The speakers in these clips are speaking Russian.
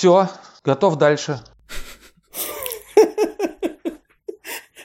все, готов дальше.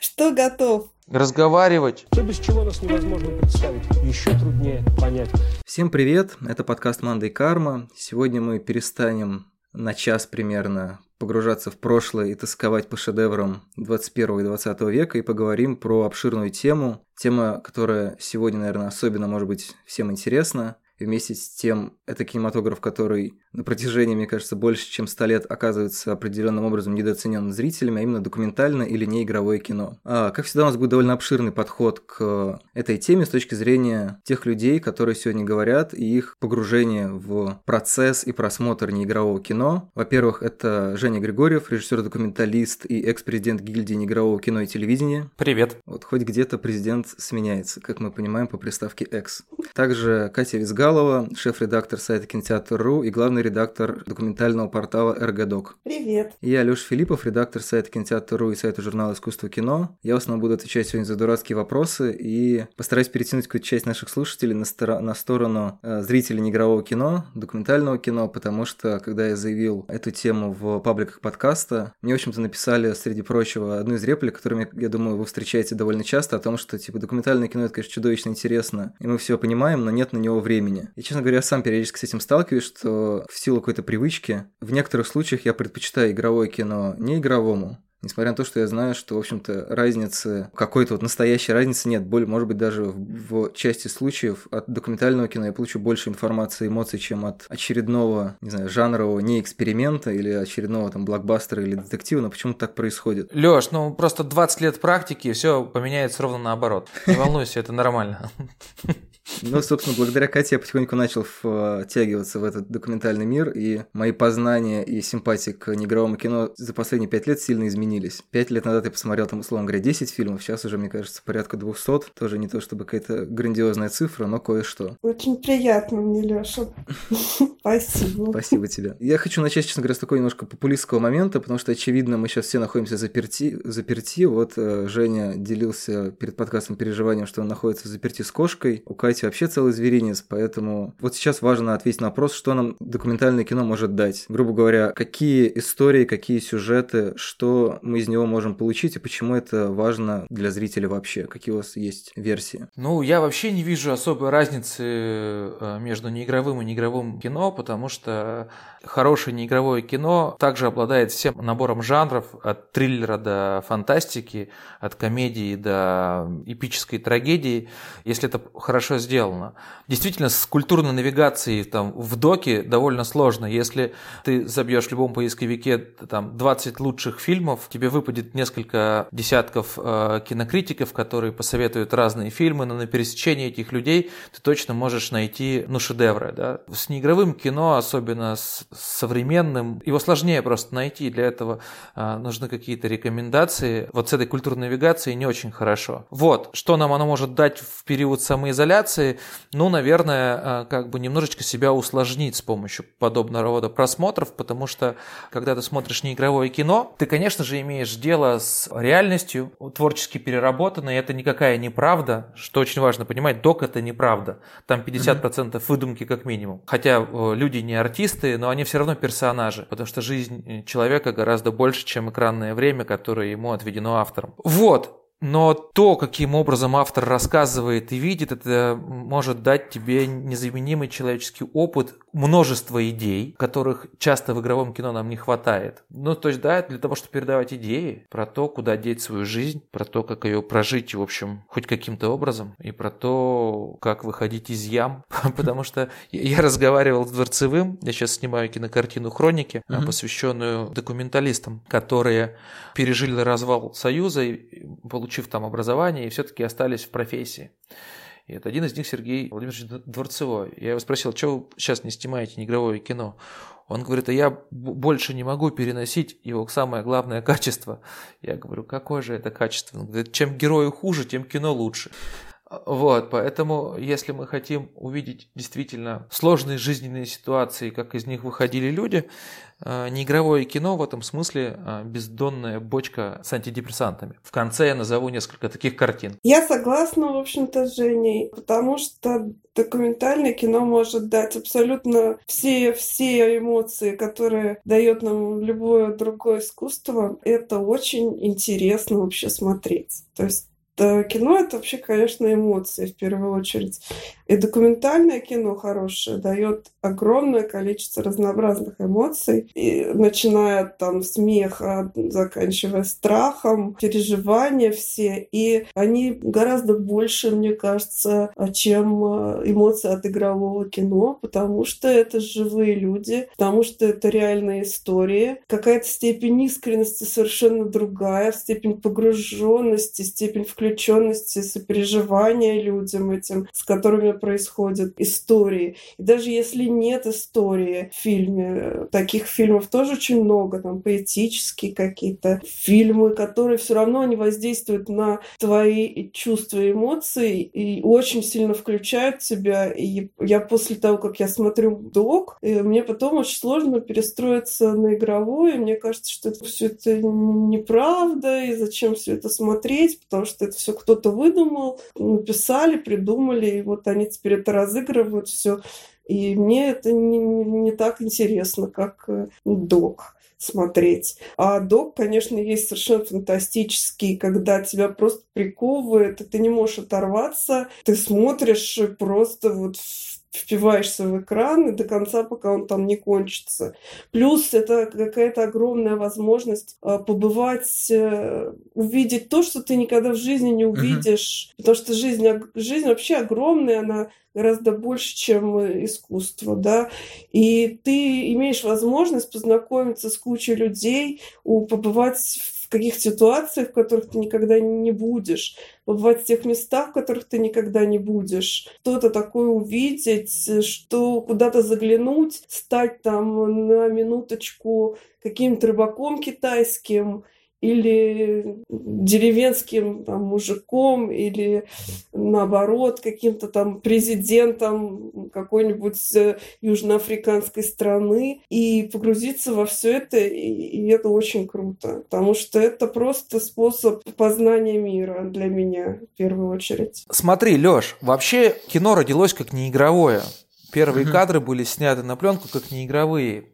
Что готов? Разговаривать. То, без чего нас невозможно представить. Еще труднее понять. Всем привет, это подкаст «Манда и карма». Сегодня мы перестанем на час примерно погружаться в прошлое и тосковать по шедеврам 21 и 20 века и поговорим про обширную тему. Тема, которая сегодня, наверное, особенно может быть всем интересна. И вместе с тем, это кинематограф, который на протяжении, мне кажется, больше чем 100 лет оказывается определенным образом недооценен зрителями, а именно документальное или неигровое кино. А, как всегда, у нас будет довольно обширный подход к этой теме с точки зрения тех людей, которые сегодня говорят, и их погружение в процесс и просмотр неигрового кино. Во-первых, это Женя Григорьев, режиссер-документалист и экс-президент гильдии неигрового кино и телевидения. Привет. Вот хоть где-то президент сменяется, как мы понимаем по приставке «экс». Также Катя Визгалова, шеф-редактор сайта Кинотеатр.ру и главный редактор документального портала РГДОК. Привет. Я, Лёш Филиппов, редактор сайта Кинотеатр.ру и сайта журнала «Искусство кино». Я в основном буду отвечать сегодня за дурацкие вопросы и постараюсь перетянуть какую-то часть наших слушателей на, стор- на сторону э, зрителей неигрового кино, документального кино, потому что, когда я заявил эту тему в пабликах подкаста, мне, в общем-то, написали, среди прочего, одну из реплик, которую, я думаю, вы встречаете довольно часто, о том, что, типа, документальное кино — это, конечно, чудовищно интересно, и мы все понимаем, но нет на него времени. И, честно говоря, я сам периодически с этим сталкиваюсь, что в силу какой-то привычки, в некоторых случаях я предпочитаю игровое кино не игровому, Несмотря на то, что я знаю, что, в общем-то, разницы, какой-то вот настоящей разницы нет. Более, может быть, даже в, в части случаев от документального кино я получу больше информации и эмоций, чем от очередного, не знаю, жанрового не эксперимента или очередного там блокбастера или детектива, но почему так происходит? Лёш, ну просто 20 лет практики, все поменяется ровно наоборот. Не волнуйся, это нормально. Ну, собственно, благодаря Кате я потихоньку начал втягиваться в этот документальный мир, и мои познания и симпатии к неигровому кино за последние пять лет сильно изменились. Пять лет назад я посмотрел там, условно говоря, 10 фильмов, сейчас уже, мне кажется, порядка 200. Тоже не то чтобы какая-то грандиозная цифра, но кое-что. Очень приятно мне, Лёша. Спасибо. Спасибо тебе. Я хочу начать, честно говоря, с такого немножко популистского момента, потому что, очевидно, мы сейчас все находимся заперти. заперти. Вот э, Женя делился перед подкастом переживанием, что он находится заперти с кошкой. У Кати вообще целый зверинец, поэтому вот сейчас важно ответить на вопрос, что нам документальное кино может дать. Грубо говоря, какие истории, какие сюжеты, что мы из него можем получить и почему это важно для зрителя вообще. Какие у вас есть версии? Ну, я вообще не вижу особой разницы э, между неигровым и неигровым кино, потому что хорошее неигровое кино также обладает всем набором жанров, от триллера до фантастики, от комедии до эпической трагедии, если это хорошо сделано. Действительно, с культурной навигацией там, в доке довольно сложно. Если ты забьешь в любом поисковике там, 20 лучших фильмов, тебе выпадет несколько десятков э, кинокритиков, которые посоветуют разные фильмы, но на пересечении этих людей ты точно можешь найти ну, шедевры. Да? С неигровым кино, особенно с современным, его сложнее просто найти. Для этого э, нужны какие-то рекомендации. Вот с этой культурной навигацией не очень хорошо. Вот, что нам оно может дать в период самоизоляции? Ну, наверное, э, как бы немножечко себя усложнить с помощью подобного рода просмотров, потому что, когда ты смотришь неигровое кино, ты, конечно же, имеешь дело с реальностью, творчески переработанной, это никакая неправда, что очень важно понимать, док это неправда. Там 50% выдумки как минимум. Хотя э, люди не артисты, но они все равно персонажи, потому что жизнь человека гораздо больше, чем экранное время, которое ему отведено автором. Вот, но то, каким образом автор рассказывает и видит, это может дать тебе незаменимый человеческий опыт, множество идей, которых часто в игровом кино нам не хватает. Ну, то есть, да, для того, чтобы передавать идеи про то, куда деть свою жизнь, про то, как ее прожить, в общем, хоть каким-то образом, и про то, как выходить из ям. Потому что я разговаривал с Дворцевым, я сейчас снимаю кинокартину «Хроники», посвященную документалистам, которые пережили развал Союза и получив там образование, и все-таки остались в профессии. И это один из них Сергей Владимирович Дворцевой. Я его спросил, что вы сейчас не снимаете неигровое кино? Он говорит, а я больше не могу переносить его самое главное качество. Я говорю, какое же это качество? Он говорит, чем герою хуже, тем кино лучше. Вот, поэтому, если мы хотим увидеть действительно сложные жизненные ситуации, как из них выходили люди, э, неигровое кино в этом смысле э, бездонная бочка с антидепрессантами. В конце я назову несколько таких картин. Я согласна, в общем-то, с Женей, потому что документальное кино может дать абсолютно все, все эмоции, которые дает нам любое другое искусство. Это очень интересно вообще смотреть. То есть кино это вообще, конечно, эмоции в первую очередь. И документальное кино хорошее дает огромное количество разнообразных эмоций, и, начиная там смеха, заканчивая страхом, переживания все. И они гораздо больше, мне кажется, чем э, эмоции от игрового кино, потому что это живые люди, потому что это реальные истории. Какая-то степень искренности совершенно другая, степень погруженности, степень включенности, сопереживания людям этим, с которыми происходят истории. И даже если нет истории в фильме, таких фильмов тоже очень много, там поэтические какие-то фильмы, которые все равно они воздействуют на твои чувства и эмоции и очень сильно включают тебя. И я после того, как я смотрю док, э, мне потом очень сложно перестроиться на игровое. Мне кажется, что это все это неправда, и зачем все это смотреть, потому что это все кто-то выдумал, написали, придумали, и вот они теперь это разыгрывают все. И мне это не, не так интересно, как э, док смотреть. А док, конечно, есть совершенно фантастический, когда тебя просто приковывает, и ты не можешь оторваться, ты смотришь просто вот впиваешься в экран и до конца, пока он там не кончится. Плюс это какая-то огромная возможность а, побывать, э, увидеть то, что ты никогда в жизни не увидишь. Uh-huh. Потому что жизнь, жизнь вообще огромная, она гораздо больше, чем э, искусство, да, и ты имеешь возможность познакомиться с кучей людей, побывать в каких ситуациях, в которых ты никогда не будешь, побывать в тех местах, в которых ты никогда не будешь, что-то такое увидеть, что куда-то заглянуть, стать там на минуточку каким-то рыбаком китайским, или деревенским там, мужиком, или наоборот каким-то там президентом какой-нибудь южноафриканской страны и погрузиться во все это, и, и это очень круто, потому что это просто способ познания мира для меня в первую очередь. Смотри, Лёш, вообще кино родилось как неигровое. Первые mm-hmm. кадры были сняты на пленку как неигровые.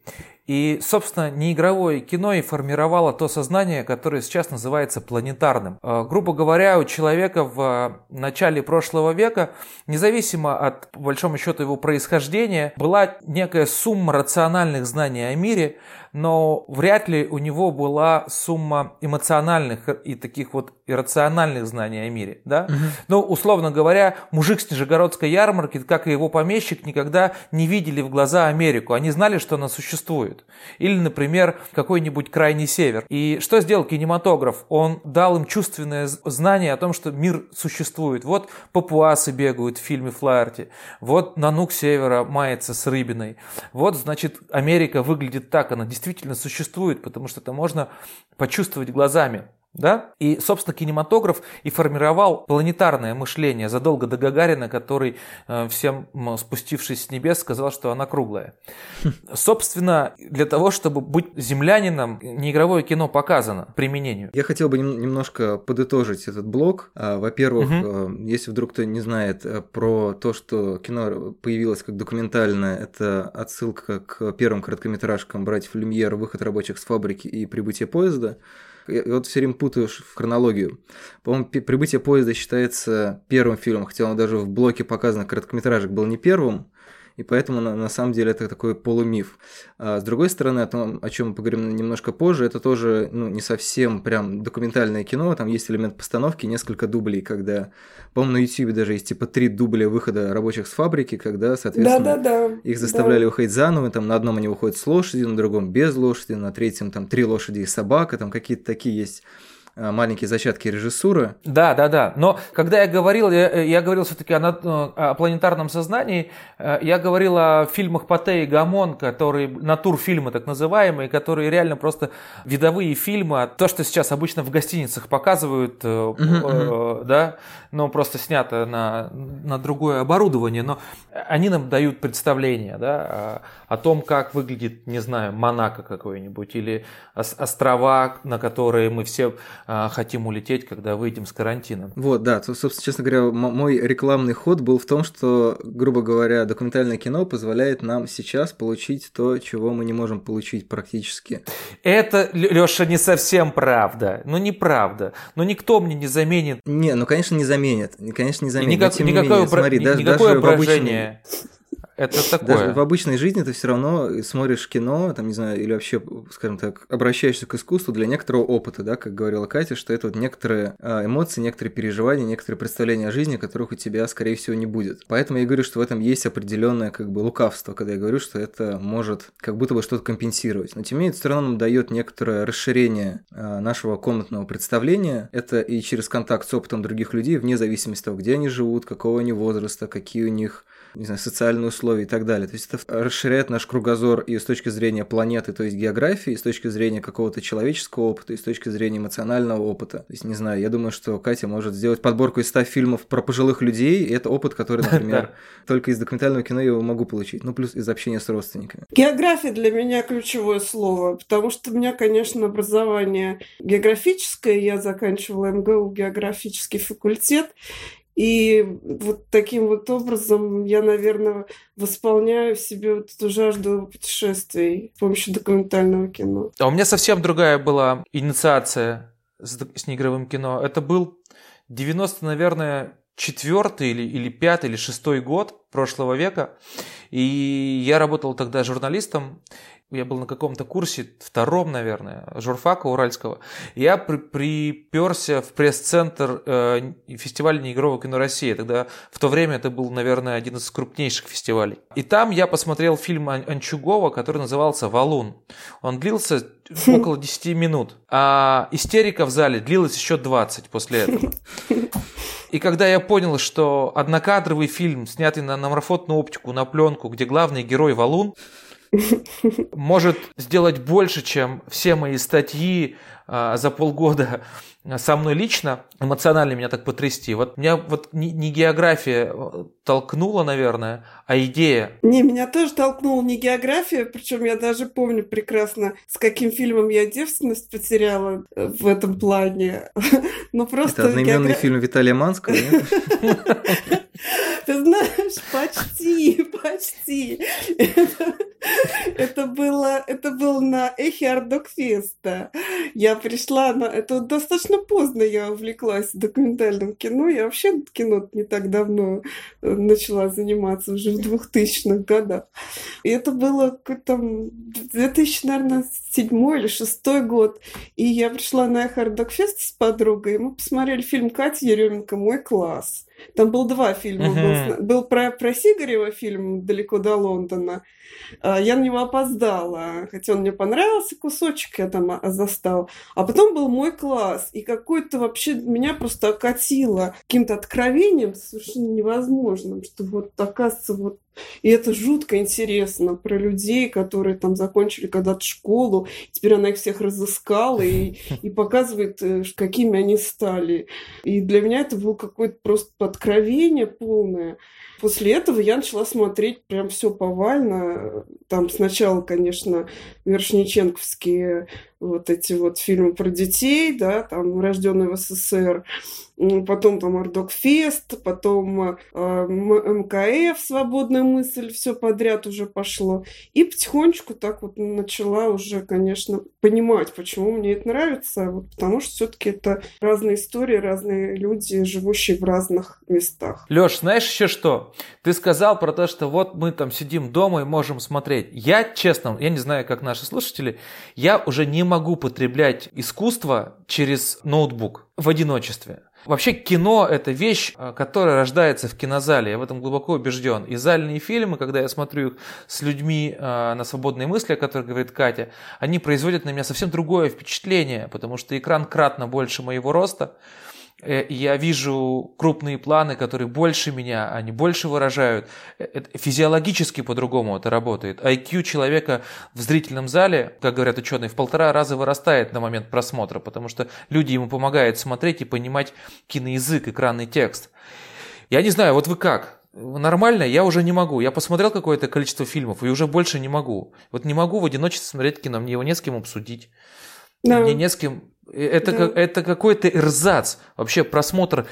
И, собственно, неигровое кино и формировало то сознание, которое сейчас называется планетарным. Э, грубо говоря, у человека в начале прошлого века, независимо от, по большому счету, его происхождения, была некая сумма рациональных знаний о мире, но вряд ли у него была сумма эмоциональных и таких вот иррациональных знаний о мире. Да? Угу. Ну, условно говоря, мужик с Нижегородской ярмарки, как и его помещик, никогда не видели в глаза Америку. Они знали, что она существует. Или, например, какой-нибудь крайний север. И что сделал кинематограф? Он дал им чувственное знание о том, что мир существует. Вот папуасы бегают в фильме Флаерти. Вот Нанук Севера мается с рыбиной. Вот, значит, Америка выглядит так. Она действительно действительно существует, потому что это можно почувствовать глазами. Да? И, собственно, кинематограф и формировал планетарное мышление задолго до Гагарина, который э, всем спустившись с небес сказал, что она круглая. Собственно, для того, чтобы быть землянином, неигровое кино показано применению. Я хотел бы немножко подытожить этот блок. А, во-первых, угу. если вдруг кто не знает э, про то, что кино появилось как документальное, это отсылка к первым короткометражкам «Братьев Люмьер», «Выход рабочих с фабрики» и «Прибытие поезда». Я вот все время путаю в хронологию. По-моему, «Прибытие поезда» считается первым фильмом, хотя он даже в блоке показанных короткометражек был не первым и поэтому на, на самом деле это такой полумиф. А с другой стороны, о том, о чем мы поговорим немножко позже, это тоже ну, не совсем прям документальное кино, там есть элемент постановки, несколько дублей, когда, по-моему, на YouTube даже есть типа три дубля выхода рабочих с фабрики, когда, соответственно, да, да, да. их заставляли да. выходить заново, там на одном они выходят с лошадью, на другом без лошади, на третьем там три лошади и собака, там какие-то такие есть маленькие зачатки режиссуры. Да, да, да. Но когда я говорил, я, я говорил все-таки о, о планетарном сознании, э, я говорил о фильмах Пате и Гамон, которые натурфильмы так называемые, которые реально просто видовые фильмы. То, что сейчас обычно в гостиницах показывают, uh-huh, uh-huh. да, но просто снято на, на другое оборудование, но они нам дают представление, да, о, о том, как выглядит, не знаю, Монако какой-нибудь или острова, на которые мы все а, хотим улететь, когда выйдем с карантина. Вот, да, то, собственно, честно говоря, мой рекламный ход был в том, что, грубо говоря, документальное кино позволяет нам сейчас получить то, чего мы не можем получить практически. Это, Лёша, не совсем правда. Ну, неправда. Но никто мне не заменит. Не, ну, конечно, не заменит. Конечно, не заменит. Никак, никакое, менее, смотри, ни, даже, никакое даже в обычном это такое. Даже в обычной жизни ты все равно смотришь кино, там, не знаю, или вообще, скажем так, обращаешься к искусству для некоторого опыта, да, как говорила Катя, что это вот некоторые а, эмоции, некоторые переживания, некоторые представления о жизни, которых у тебя, скорее всего, не будет. Поэтому я говорю, что в этом есть определенное как бы лукавство, когда я говорю, что это может как будто бы что-то компенсировать. Но тем не менее, это все равно нам дает некоторое расширение а, нашего комнатного представления. Это и через контакт с опытом других людей, вне зависимости от того, где они живут, какого они возраста, какие у них не знаю, социальные условия и так далее. То есть это расширяет наш кругозор и с точки зрения планеты, то есть географии, и с точки зрения какого-то человеческого опыта, и с точки зрения эмоционального опыта. То есть, не знаю, я думаю, что Катя может сделать подборку из 100 фильмов про пожилых людей, и это опыт, который, например, только из документального кино я могу получить, ну, плюс из общения с родственниками. География для меня ключевое слово, потому что у меня, конечно, образование географическое, я заканчивала МГУ географический факультет, и вот таким вот образом я, наверное, восполняю в себе вот эту жажду путешествий с помощью документального кино. А у меня совсем другая была инициация с, с неигровым кино. Это был 90, наверное, четвертый или, или пятый или шестой год прошлого века. И я работал тогда журналистом я был на каком-то курсе, втором, наверное, журфака уральского, я при, приперся в пресс-центр э, фестиваля неигрового кино России. Тогда в то время это был, наверное, один из крупнейших фестивалей. И там я посмотрел фильм Анчугова, который назывался «Валун». Он длился около 10 минут, а истерика в зале длилась еще 20 после этого. И когда я понял, что однокадровый фильм, снятый на, на оптику, на пленку, где главный герой Валун, может сделать больше, чем все мои статьи а, за полгода со мной лично, эмоционально меня так потрясти. Вот меня вот не, не география э, толкнула, наверное, а идея. Не, меня тоже толкнула не география, причем я даже помню прекрасно, с каким фильмом я девственность потеряла э, в этом плане. Но просто Это одноименный географ... фильм Виталия Манского, Ты знаешь, почти, почти. Это, было, это было на Эхе Ардокфеста. Я пришла на... Это достаточно поздно я увлеклась документальным кино. Я вообще кино не так давно э, начала заниматься, уже в 2000-х годах. И это было какой-то 2000, наверное, седьмой или шестой год. И я пришла на Эхо Ардокфест с подругой, мы посмотрели фильм Кати Еременко «Мой класс». Там был два фильма. Uh-huh. Был, был про, про Сигарева фильм «Далеко до Лондона». А, я на него опоздала, хотя он мне понравился, кусочек я там а, застал. А потом был мой класс, и какой-то вообще меня просто окатило каким-то откровением совершенно невозможным, что вот оказывается вот и это жутко интересно про людей, которые там закончили когда-то школу, теперь она их всех разыскала и, и показывает, э, какими они стали. И для меня это было какое-то просто откровение полное. После этого я начала смотреть прям все повально. Там сначала, конечно, Вершниченковские вот эти вот фильмы про детей, да, там «Рожденный в СССР», потом там Ардокфест, потом э, МКФ, свободная мысль, все подряд уже пошло. И потихонечку так вот начала уже, конечно, понимать, почему мне это нравится, вот потому что все-таки это разные истории, разные люди, живущие в разных местах. Леш, знаешь еще что? Ты сказал про то, что вот мы там сидим дома и можем смотреть. Я, честно, я не знаю, как наши слушатели, я уже не могу потреблять искусство через ноутбук в одиночестве. Вообще кино – это вещь, э, которая рождается в кинозале, я в этом глубоко убежден. И зальные фильмы, когда я смотрю их с людьми э, на свободные мысли, о которых говорит Катя, они производят на меня совсем другое впечатление, потому что экран кратно больше моего роста, я вижу крупные планы, которые больше меня, они больше выражают. Э, физиологически по-другому это работает. IQ человека в зрительном зале, как говорят ученые, в полтора раза вырастает на момент просмотра, потому что люди ему помогают смотреть и понимать киноязык, экранный текст. Я не знаю, вот вы как? Нормально, я уже не могу. Я посмотрел какое-то количество фильмов и уже больше не могу. Вот не могу в одиночестве смотреть кино, мне его не с кем обсудить. Да. Мне не с кем это, да. это какой-то эрзац. Вообще просмотр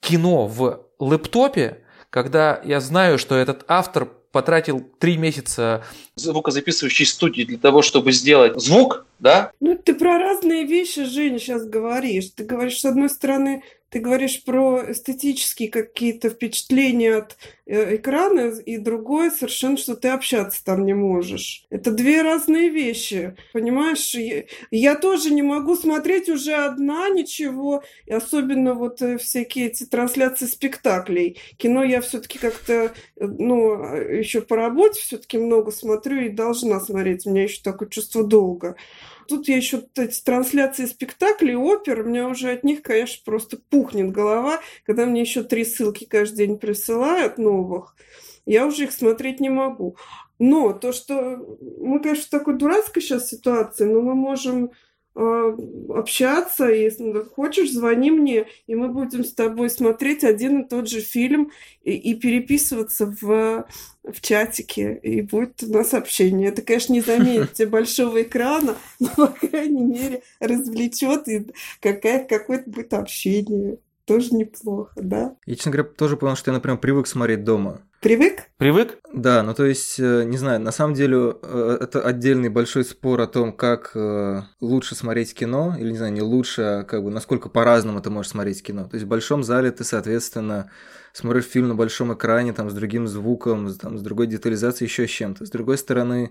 кино в лэптопе, когда я знаю, что этот автор потратил три месяца звукозаписывающей студии для того, чтобы сделать звук, да? Ну, ты про разные вещи, Женя, сейчас говоришь. Ты говоришь, с одной стороны, ты говоришь про эстетические какие-то впечатления от э, экрана, и другое совершенно, что ты общаться там не можешь. Это две разные вещи, понимаешь? Я, я тоже не могу смотреть уже одна ничего, и особенно вот э, всякие эти трансляции спектаклей. Кино я все-таки как-то, э, ну, еще по работе все-таки много смотрю и должна смотреть. У меня еще такое чувство долга тут я еще эти трансляции спектаклей, опер, у меня уже от них, конечно, просто пухнет голова, когда мне еще три ссылки каждый день присылают новых, я уже их смотреть не могу. Но то, что мы, конечно, в такой дурацкой сейчас ситуации, но мы можем а, общаться, если хочешь, звони мне, и мы будем с тобой смотреть один и тот же фильм и, и переписываться в, в чатике, и будет у нас общение. Это, конечно, не заменит большого экрана, но, по крайней мере, развлечет, и какая, какое-то будет общение. Тоже неплохо, да? Я, честно говоря, тоже понял, что я, например, привык смотреть дома. Привык? Привык? Да, ну то есть, э, не знаю, на самом деле э, это отдельный большой спор о том, как э, лучше смотреть кино, или, не знаю, не лучше, а как бы насколько по-разному ты можешь смотреть кино. То есть в большом зале ты, соответственно, смотришь фильм на большом экране, там, с другим звуком, там, с другой детализацией, еще с чем-то. С другой стороны,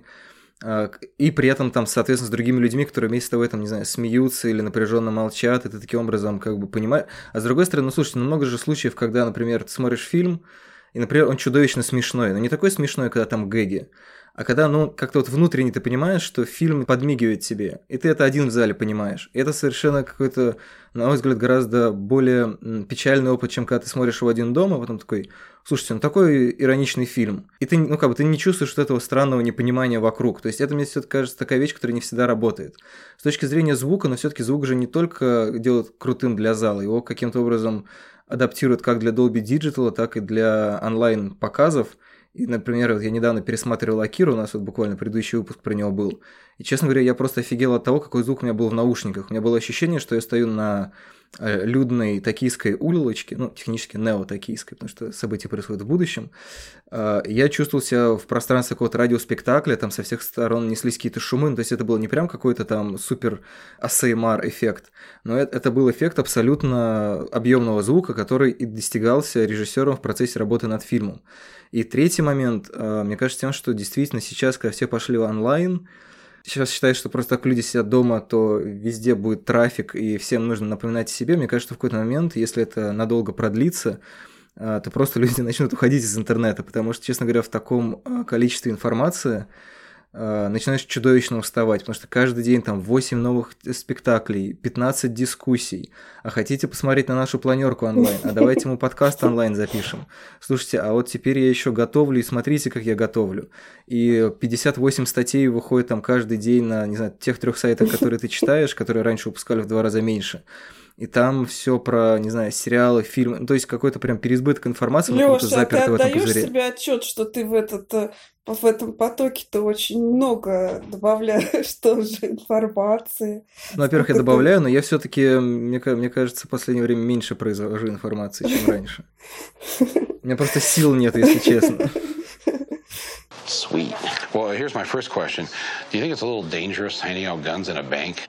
и при этом там, соответственно, с другими людьми, которые вместе с тобой, там, не знаю, смеются или напряженно молчат, и ты таким образом как бы понимаешь. А с другой стороны, ну, слушайте, ну, много же случаев, когда, например, ты смотришь фильм, и, например, он чудовищно смешной, но не такой смешной, когда там гэги, а когда, ну, как-то вот внутренне ты понимаешь, что фильм подмигивает тебе, и ты это один в зале понимаешь. И это совершенно какой-то, на мой взгляд, гораздо более печальный опыт, чем когда ты смотришь его один дома, а потом такой, слушайте, ну такой ироничный фильм. И ты, ну как бы, ты не чувствуешь вот этого странного непонимания вокруг. То есть это мне все таки кажется такая вещь, которая не всегда работает. С точки зрения звука, но все таки звук же не только делает крутым для зала, его каким-то образом адаптируют как для Dolby Digital, так и для онлайн-показов. И, например, вот я недавно пересматривал Акиру, у нас вот буквально предыдущий выпуск про него был. И, честно говоря, я просто офигел от того, какой звук у меня был в наушниках. У меня было ощущение, что я стою на людной токийской улочке, ну, технически нео-токийской, потому что события происходят в будущем, э, я чувствовал себя в пространстве какого-то радиоспектакля, там со всех сторон неслись какие-то шумы, ну, то есть это был не прям какой-то там супер ASMR эффект, но это, это был эффект абсолютно объемного звука, который и достигался режиссером в процессе работы над фильмом. И третий момент, э, мне кажется, тем, что действительно сейчас, когда все пошли онлайн, сейчас считаю, что просто так люди сидят дома, то везде будет трафик, и всем нужно напоминать о себе. Мне кажется, что в какой-то момент, если это надолго продлится, а, то просто люди начнут уходить из интернета, потому что, честно говоря, в таком а, количестве информации Э, начинаешь чудовищно уставать, потому что каждый день там 8 новых спектаклей, 15 дискуссий. А хотите посмотреть на нашу планерку онлайн? А давайте мы подкаст онлайн запишем. Слушайте, а вот теперь я еще готовлю, и смотрите, как я готовлю. И 58 статей выходит там каждый день на, не знаю, тех трех сайтах, которые ты читаешь, которые раньше выпускали в два раза меньше и там все про, не знаю, сериалы, фильмы, ну, то есть какой-то прям переизбыток информации. Лёша, а ты отдаешь себе отчет, что ты в этот э, в этом потоке-то очень много добавляешь тоже информации. Ну, во-первых, я добавляю, но я все-таки, мне, мне кажется, в последнее время меньше произвожу информации, чем раньше. У меня просто сил нет, если честно. Sweet. Well, here's my first question. Do you think it's a little dangerous handing out guns in a bank?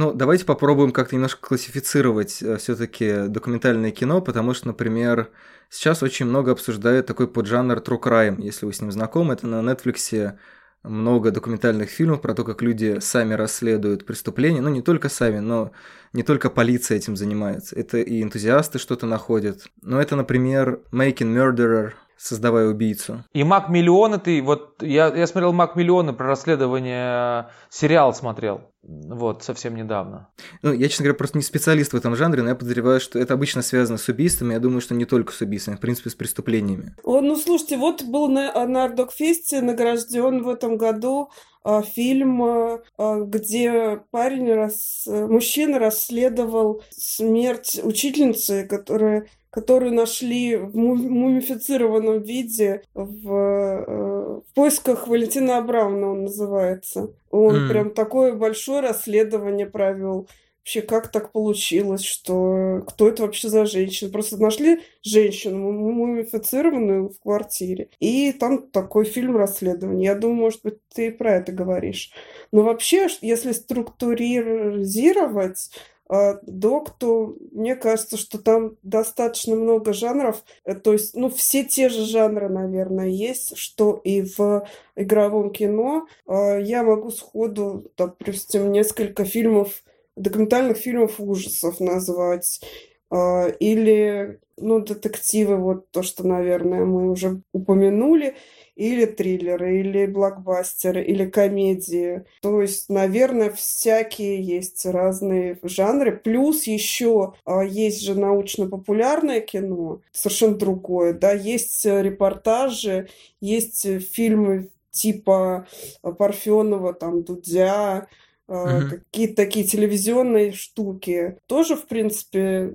Ну, давайте попробуем как-то немножко классифицировать э, все-таки документальное кино, потому что, например, сейчас очень много обсуждают такой поджанр true crime, если вы с ним знакомы. Это на Netflix много документальных фильмов про то, как люди сами расследуют преступления. Ну, не только сами, но не только полиция этим занимается. Это и энтузиасты что-то находят. Но это, например, Making Murderer, создавая убийцу. И Мак Миллионы ты, вот я, я смотрел Мак Миллионы про расследование, сериал смотрел. Вот, совсем недавно. Ну, я, честно говоря, просто не специалист в этом жанре, но я подозреваю, что это обычно связано с убийствами. Я думаю, что не только с убийствами, в принципе, с преступлениями. О, ну, слушайте, вот был на, на Ардокфесте награжден в этом году а, фильм, а, где парень, рас... мужчина расследовал смерть учительницы, которая которую нашли в мумифицированном виде в, э, в поисках Валентина Абрамовна, он называется. Он mm. прям такое большое расследование провел. Вообще, как так получилось, что кто это вообще за женщина? Просто нашли женщину мумифицированную в квартире. И там такой фильм расследования. Я думаю, может быть, ты про это говоришь. Но вообще, если структуризировать а, док, то мне кажется, что там достаточно много жанров. Э, то есть, ну, все те же жанры, наверное, есть, что и в игровом кино. А, я могу сходу, допустим, несколько фильмов, документальных фильмов ужасов назвать. А, или, ну, детективы, вот то, что, наверное, мы уже упомянули или триллеры, или блокбастеры, или комедии. То есть, наверное, всякие есть разные жанры. Плюс еще а, есть же научно-популярное кино, совершенно другое, да, есть репортажи, есть фильмы типа Парфенова, там, Дудя, Uh-huh. Какие-то такие телевизионные штуки. Тоже, в принципе,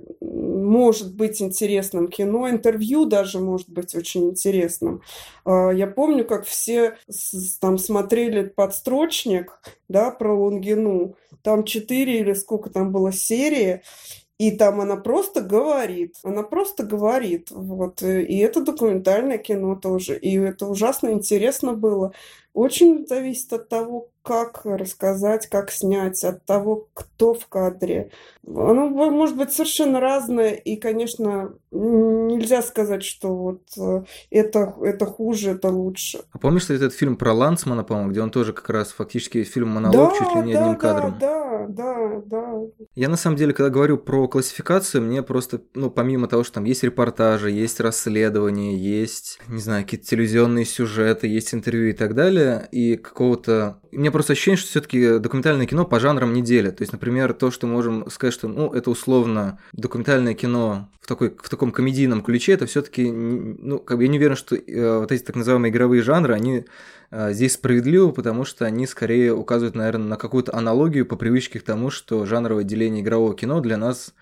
может быть интересным кино. Интервью даже может быть очень интересным. А, я помню, как все там смотрели подстрочник да, про Лунгину. Там четыре или сколько там было серии. И там она просто говорит, она просто говорит, вот, и это документальное кино тоже, и это ужасно интересно было. Очень зависит от того, как рассказать, как снять, от того, кто в кадре. Оно может быть совершенно разное, и, конечно, нельзя сказать, что вот э, это, это хуже, это лучше. А помнишь этот фильм про Лансмана, по-моему, где он тоже как раз фактически фильм монолог да, чуть ли не да, одним да, кадром? Да, да, да. Я на самом деле, когда говорю про классификацию, мне просто, ну, помимо того, что там есть репортажи, есть расследования, есть, не знаю, какие-то телевизионные сюжеты, есть интервью и так далее, и какого-то... Меня просто ощущение, что все-таки документальное кино по жанрам не делят. То есть, например, то, что можем сказать, что, ну, это условно документальное кино в, такой, в таком комедийном ключе, это все-таки, ну, как бы я не уверен, что э, вот эти так называемые игровые жанры, они э, здесь справедливы, потому что они скорее указывают, наверное, на какую-то аналогию по привычке к тому, что жанровое деление игрового кино для нас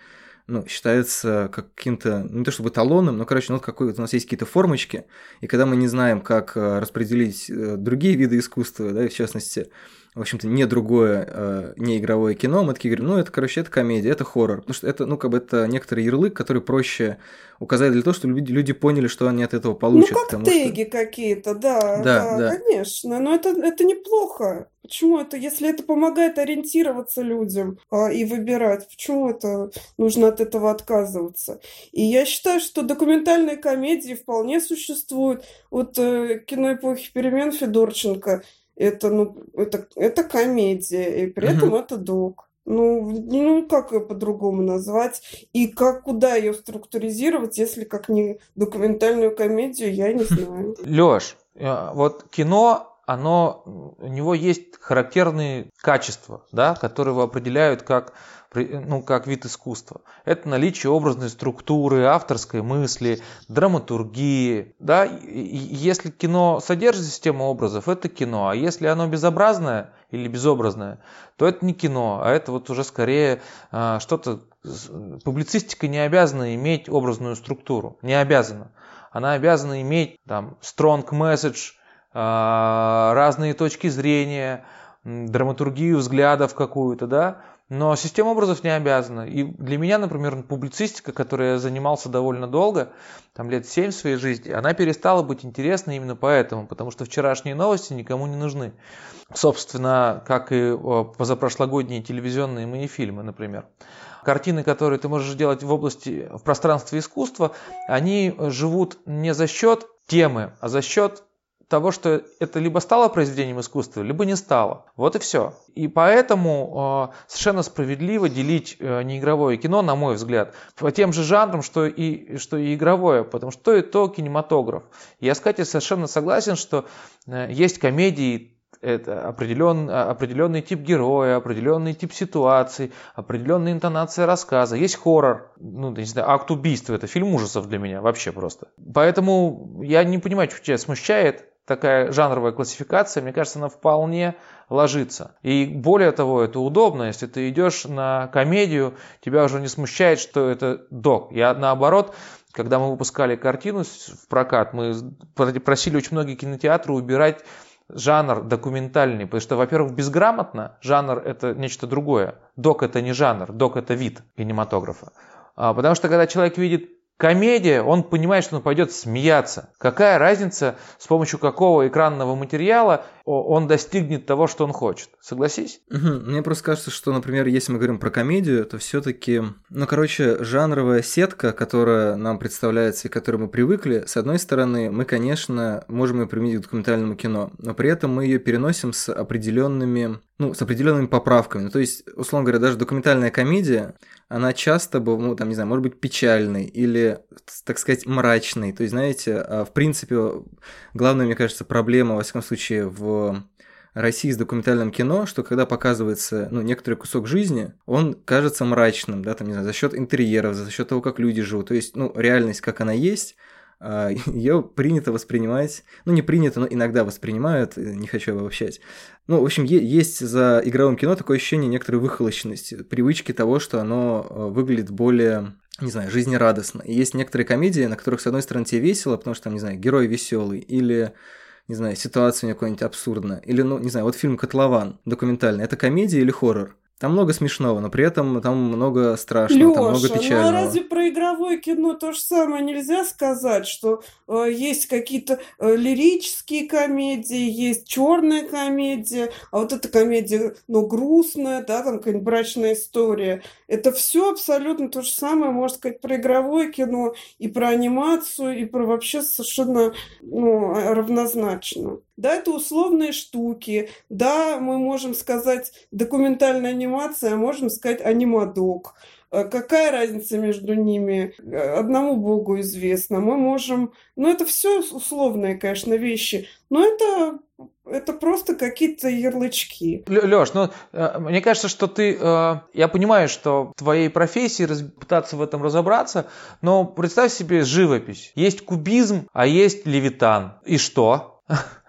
ну, считается каким-то, ну, не то чтобы талоном, но, короче, ну, какой у нас есть какие-то формочки, и когда мы не знаем, как э, распределить другие виды искусства, да, в частности, в общем-то, не другое, э, не игровое кино, мы такие говорим, ну, это, короче, это комедия, это хоррор. Потому что это, ну, как бы это некоторый ярлык, который проще указать для того, чтобы люди, поняли, что они от этого получат. Ну, как теги что... какие-то, да, да, да, конечно. Но это, это неплохо. Почему это, если это помогает ориентироваться людям а, и выбирать, почему это нужно от этого отказываться? И я считаю, что документальные комедии вполне существуют. Вот э, кино эпохи перемен Федорченко – это, ну, это, это комедия, и при uh-huh. этом это док. Ну, ну, как ее по-другому назвать? И как, куда ее структуризировать, если как не документальную комедию, я не знаю. Лёш, э, вот кино, оно, у него есть характерные качества, да, которые определяют как ну, как вид искусства. Это наличие образной структуры, авторской мысли, драматургии. Да? Если кино содержит систему образов, это кино. А если оно безобразное или безобразное, то это не кино, а это вот уже скорее а, что-то... Публицистика не обязана иметь образную структуру. Не обязана. Она обязана иметь там strong message, а, разные точки зрения, драматургию взглядов какую-то, да, но система образов не обязана. И для меня, например, публицистика, которой я занимался довольно долго, там лет 7 в своей жизни, она перестала быть интересной именно поэтому, потому что вчерашние новости никому не нужны. Собственно, как и позапрошлогодние телевизионные мои фильмы, например. Картины, которые ты можешь делать в области, в пространстве искусства, они живут не за счет темы, а за счет того, что это либо стало произведением искусства, либо не стало. Вот и все. И поэтому э, совершенно справедливо делить э, неигровое кино, на мой взгляд, по тем же жанрам, что и, что и игровое, потому что то и то кинематограф. Я Катей совершенно согласен, что э, есть комедии это определен, определенный тип героя, определенный тип ситуации, определенная интонация рассказа. Есть хоррор, ну, не знаю, акт убийства, это фильм ужасов для меня вообще просто. Поэтому я не понимаю, что тебя смущает такая жанровая классификация, мне кажется, она вполне ложится. И более того, это удобно, если ты идешь на комедию, тебя уже не смущает, что это док. Я наоборот, когда мы выпускали картину в прокат, мы просили очень многие кинотеатры убирать жанр документальный, потому что, во-первых, безграмотно, жанр это нечто другое, док это не жанр, док это вид кинематографа. А, потому что когда человек видит Комедия, он понимает, что он пойдет смеяться. Какая разница, с помощью какого экранного материала он достигнет того, что он хочет. Согласись? Угу. Мне просто кажется, что, например, если мы говорим про комедию, то все-таки, ну, короче, жанровая сетка, которая нам представляется и к которой мы привыкли, с одной стороны, мы, конечно, можем ее применить к документальному кино, но при этом мы ее переносим с определенными, ну, с определенными поправками. Ну, то есть, условно говоря, даже документальная комедия, она часто, ну, там, не знаю, может быть печальной или, так сказать, мрачной. То есть, знаете, а, в принципе, главная, мне кажется, проблема, во всяком случае, в России с документальным кино, что когда показывается ну, некоторый кусок жизни, он кажется мрачным, да, там, не знаю, за счет интерьеров, за счет того, как люди живут. То есть, ну, реальность, как она есть, ее принято воспринимать, ну не принято, но иногда воспринимают, не хочу обобщать. Ну, в общем, есть за игровым кино такое ощущение некоторой выхолощенности, привычки того, что оно а, выглядит более не знаю, жизнерадостно. И есть некоторые комедии, на которых, с одной стороны, тебе весело, потому что, там, не знаю, герой веселый, или не знаю, ситуация у него какая-нибудь абсурдная. Или, ну, не знаю, вот фильм «Котлован» документальный. Это комедия или хоррор? Там много смешного, но при этом там много страшного, Лёша, там много печального. ну а разве про игровое кино то же самое нельзя сказать, что э, есть какие-то э, лирические комедии, есть черная комедия, а вот эта комедия, ну, грустная, да, там какая-нибудь брачная история. Это все абсолютно то же самое, можно сказать, про игровое кино, и про анимацию, и про вообще совершенно ну, равнозначно. Да, это условные штуки. Да, мы можем сказать документальная анимация, а можем сказать анимадок. Э, какая разница между ними? Э, одному Богу известно. Мы можем... Ну, это все условные, конечно, вещи. Но это это просто какие-то ярлычки. Леш, ну, э, мне кажется, что ты... Я понимаю, что в твоей профессии пытаться в этом разобраться, но представь себе живопись. Есть кубизм, а есть левитан. И что?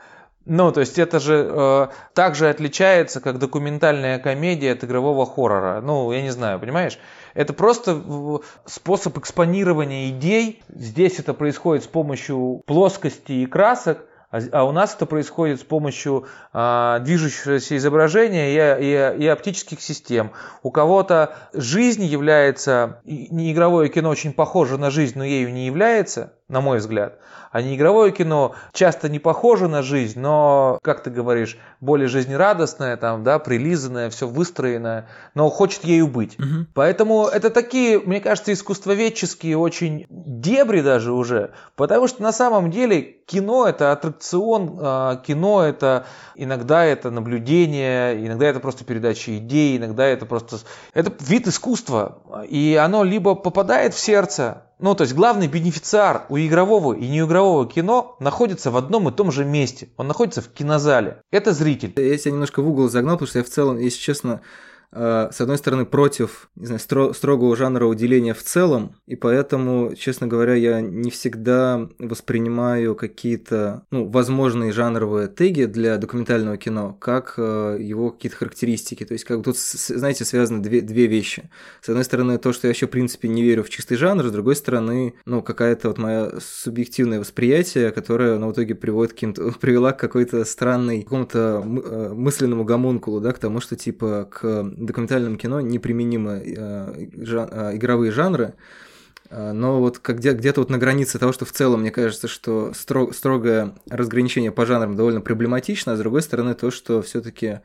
Ну, то есть это же э, также отличается, как документальная комедия от игрового хоррора. Ну, я не знаю, понимаешь? Это просто способ экспонирования идей. Здесь это происходит с помощью плоскости и красок, а, а у нас это происходит с помощью а, движущегося изображения и, и, и оптических систем. У кого-то жизнь является, не игровое кино очень похоже на жизнь, но ею не является, на мой взгляд. А не игровое кино часто не похоже на жизнь, но, как ты говоришь, более жизнерадостное, там, да, прилизанное, все выстроенное, но хочет ею быть. Угу. Поэтому это такие, мне кажется, искусствоведческие очень дебри даже уже, потому что на самом деле кино это аттракцион, а, кино это иногда это наблюдение, иногда это просто передача идей, иногда это просто... Это вид искусства, и оно либо попадает в сердце, ну, то есть главный бенефициар у игрового и неигрового кино находится в одном и том же месте. Он находится в кинозале. Это зритель. Я себя немножко в угол загнал, потому что я в целом, если честно, с одной стороны, против не знаю, стро- строгого жанрового деления в целом, и поэтому, честно говоря, я не всегда воспринимаю какие-то ну, возможные жанровые теги для документального кино, как э, его какие-то характеристики. То есть, как тут, знаете, связаны две, две вещи. С одной стороны, то, что я вообще, в принципе, не верю в чистый жанр, с другой стороны, ну, какая-то вот моя субъективное восприятие, которое, ну, в итоге приводит к привела к какой-то странной, какому-то э, мысленному гомункулу, да, к тому, что, типа, к документальном кино неприменимы э, жан, э, игровые жанры, э, но вот где, где-то вот на границе того, что в целом мне кажется, что строг, строгое разграничение по жанрам довольно проблематично, а с другой стороны то, что все-таки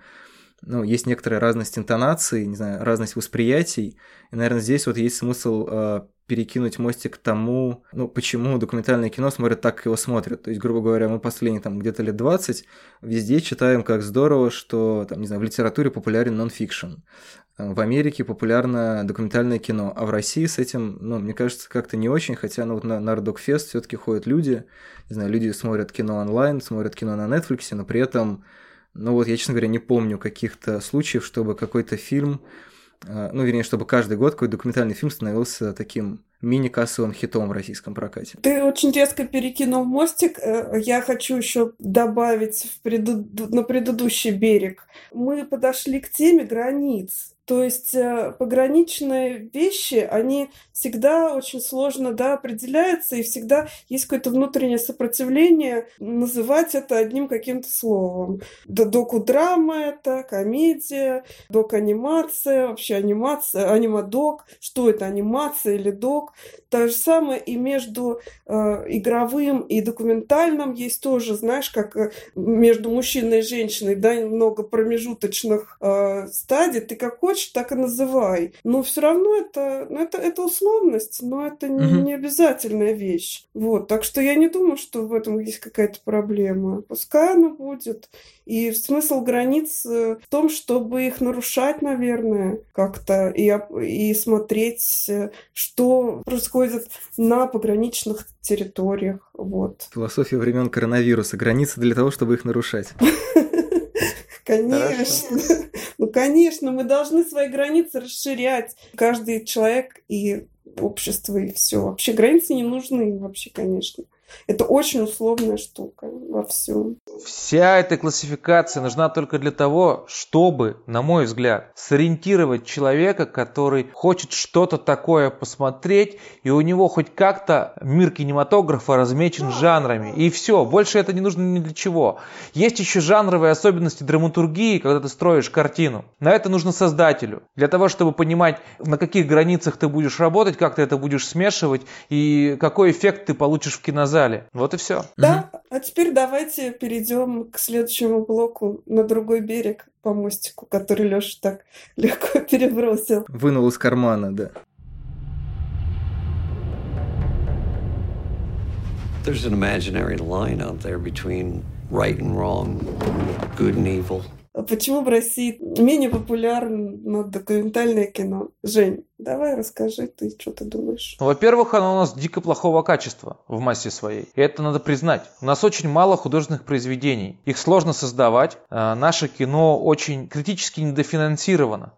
ну, есть некоторая разность интонаций, не знаю, разность восприятий, и, наверное, здесь вот есть смысл перекинуть мостик к тому, ну, почему документальное кино смотрят так, как его смотрят. То есть, грубо говоря, мы последние там где-то лет 20 везде читаем, как здорово, что, там, не знаю, в литературе популярен нон-фикшн. В Америке популярно документальное кино, а в России с этим, ну, мне кажется, как-то не очень, хотя, ну, вот на Нардокфест все таки ходят люди, не знаю, люди смотрят кино онлайн, смотрят кино на Netflix, но при этом, ну, вот я, честно говоря, не помню каких-то случаев, чтобы какой-то фильм ну, вернее, чтобы каждый год какой-то документальный фильм становился таким мини-кассовым хитом в российском прокате. Ты очень резко перекинул мостик. Э, я хочу еще добавить в преду... на предыдущий берег. Мы подошли к теме границ. То есть э, пограничные вещи, они всегда очень сложно да, определяются, и всегда есть какое-то внутреннее сопротивление называть это одним каким-то словом. Да, доку-драма это, комедия, док-анимация, вообще анимация, анимадок, что это, анимация или док. То же самое и между э, игровым и документальным есть тоже, знаешь, как э, между мужчиной и женщиной, да, много промежуточных э, стадий. Ты как хочешь, так и называй. Но все равно это, ну, это, это условность, но это не, угу. не обязательная вещь. Вот, так что я не думаю, что в этом есть какая-то проблема. Пускай оно будет. И смысл границ э, в том, чтобы их нарушать, наверное, как-то и, и смотреть, э, что происходит на пограничных территориях. Вот. Философия времен коронавируса. Границы для того, чтобы их нарушать. Конечно. Ну, конечно, мы должны свои границы расширять. Каждый человек и общество, и все. Вообще границы не нужны, вообще, конечно. Это очень условная штука во всем. Вся эта классификация нужна только для того, чтобы, на мой взгляд, сориентировать человека, который хочет что-то такое посмотреть, и у него хоть как-то мир кинематографа размечен жанрами. И все, больше это не нужно ни для чего. Есть еще жанровые особенности драматургии, когда ты строишь картину. На это нужно создателю. Для того, чтобы понимать, на каких границах ты будешь работать, как ты это будешь смешивать, и какой эффект ты получишь в кинозале сказали. Вот и все. Да, а теперь давайте перейдем к следующему блоку на другой берег по мостику, который Леша так легко перебросил. Вынул из кармана, да. There's an imaginary line out there between right and wrong, good and evil. Почему в России менее популярно документальное кино? Жень, давай расскажи, ты что ты думаешь? Ну, во-первых, оно у нас дико плохого качества в массе своей. И это надо признать. У нас очень мало художественных произведений. Их сложно создавать. А, наше кино очень критически недофинансировано.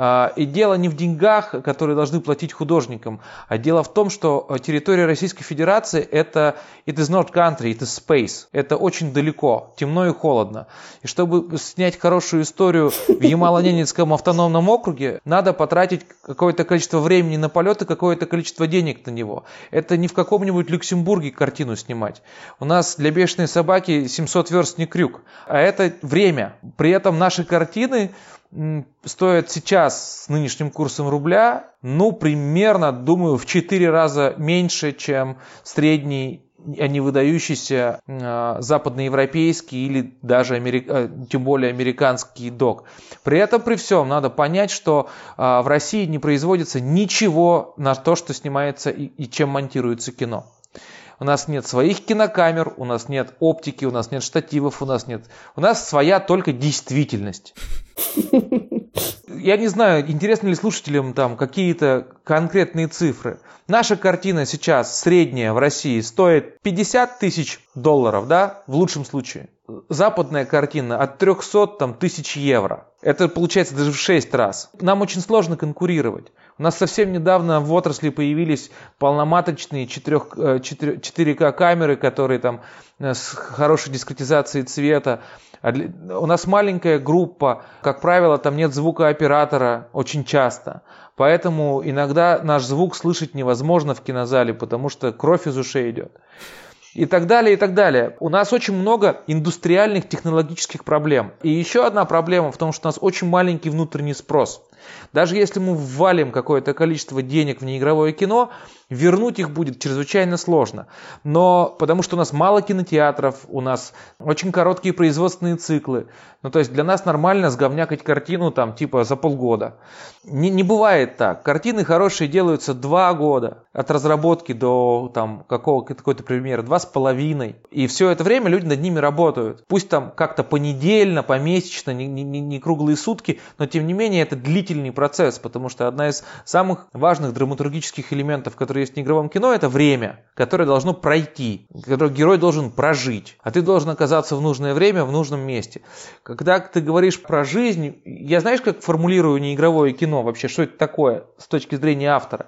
А, и дело не в деньгах, которые должны платить художникам, а дело в том, что э, территория Российской Федерации это it is not country, it is space. Это очень далеко, темно и холодно. И чтобы снять хорошую историю в Ямало-Ненецком автономном округе, надо потратить какое-то количество времени на полет и какое-то количество денег на него. Это не в каком-нибудь Люксембурге картину снимать. У нас для бешеной собаки 700 верст не крюк, а это время. При этом наши картины стоят сейчас с нынешним курсом рубля, ну, примерно, думаю, в 4 раза меньше, чем средний а не выдающийся э, западноевропейский или даже америк... э, тем более американский док. При этом, при всем, надо понять, что э, в России не производится ничего на то, что снимается и, и чем монтируется кино. У нас нет своих кинокамер, у нас нет оптики, у нас нет штативов, у нас нет... У нас своя только действительность. Я не знаю, интересны ли слушателям там какие-то конкретные цифры. Наша картина сейчас средняя в России стоит 50 тысяч долларов, да, в лучшем случае. Западная картина от 300 там, тысяч евро. Это получается даже в 6 раз. Нам очень сложно конкурировать. У нас совсем недавно в отрасли появились полноматочные 4, 4К камеры, которые там э, с хорошей дискретизацией цвета. А у нас маленькая группа, как правило, там нет звукооператора очень часто. Поэтому иногда наш звук слышать невозможно в кинозале, потому что кровь из ушей идет и так далее, и так далее. У нас очень много индустриальных технологических проблем. И еще одна проблема в том, что у нас очень маленький внутренний спрос. Даже если мы ввалим какое-то количество денег в неигровое кино, вернуть их будет чрезвычайно сложно. Но потому что у нас мало кинотеатров, у нас очень короткие производственные циклы. Ну, то есть для нас нормально сговнякать картину там типа за полгода. Не, не бывает так. Картины хорошие делаются два года. От разработки до там какого, какой-то пример, два с половиной. И все это время люди над ними работают. Пусть там как-то понедельно, помесячно, не, не, не круглые сутки, но тем не менее это длительный процесс, потому что одна из самых важных драматургических элементов, которые есть в игровом кино, это время, которое должно пройти, которое герой должен прожить, а ты должен оказаться в нужное время, в нужном месте. Когда ты говоришь про жизнь, я знаешь, как формулирую неигровое кино вообще, что это такое с точки зрения автора?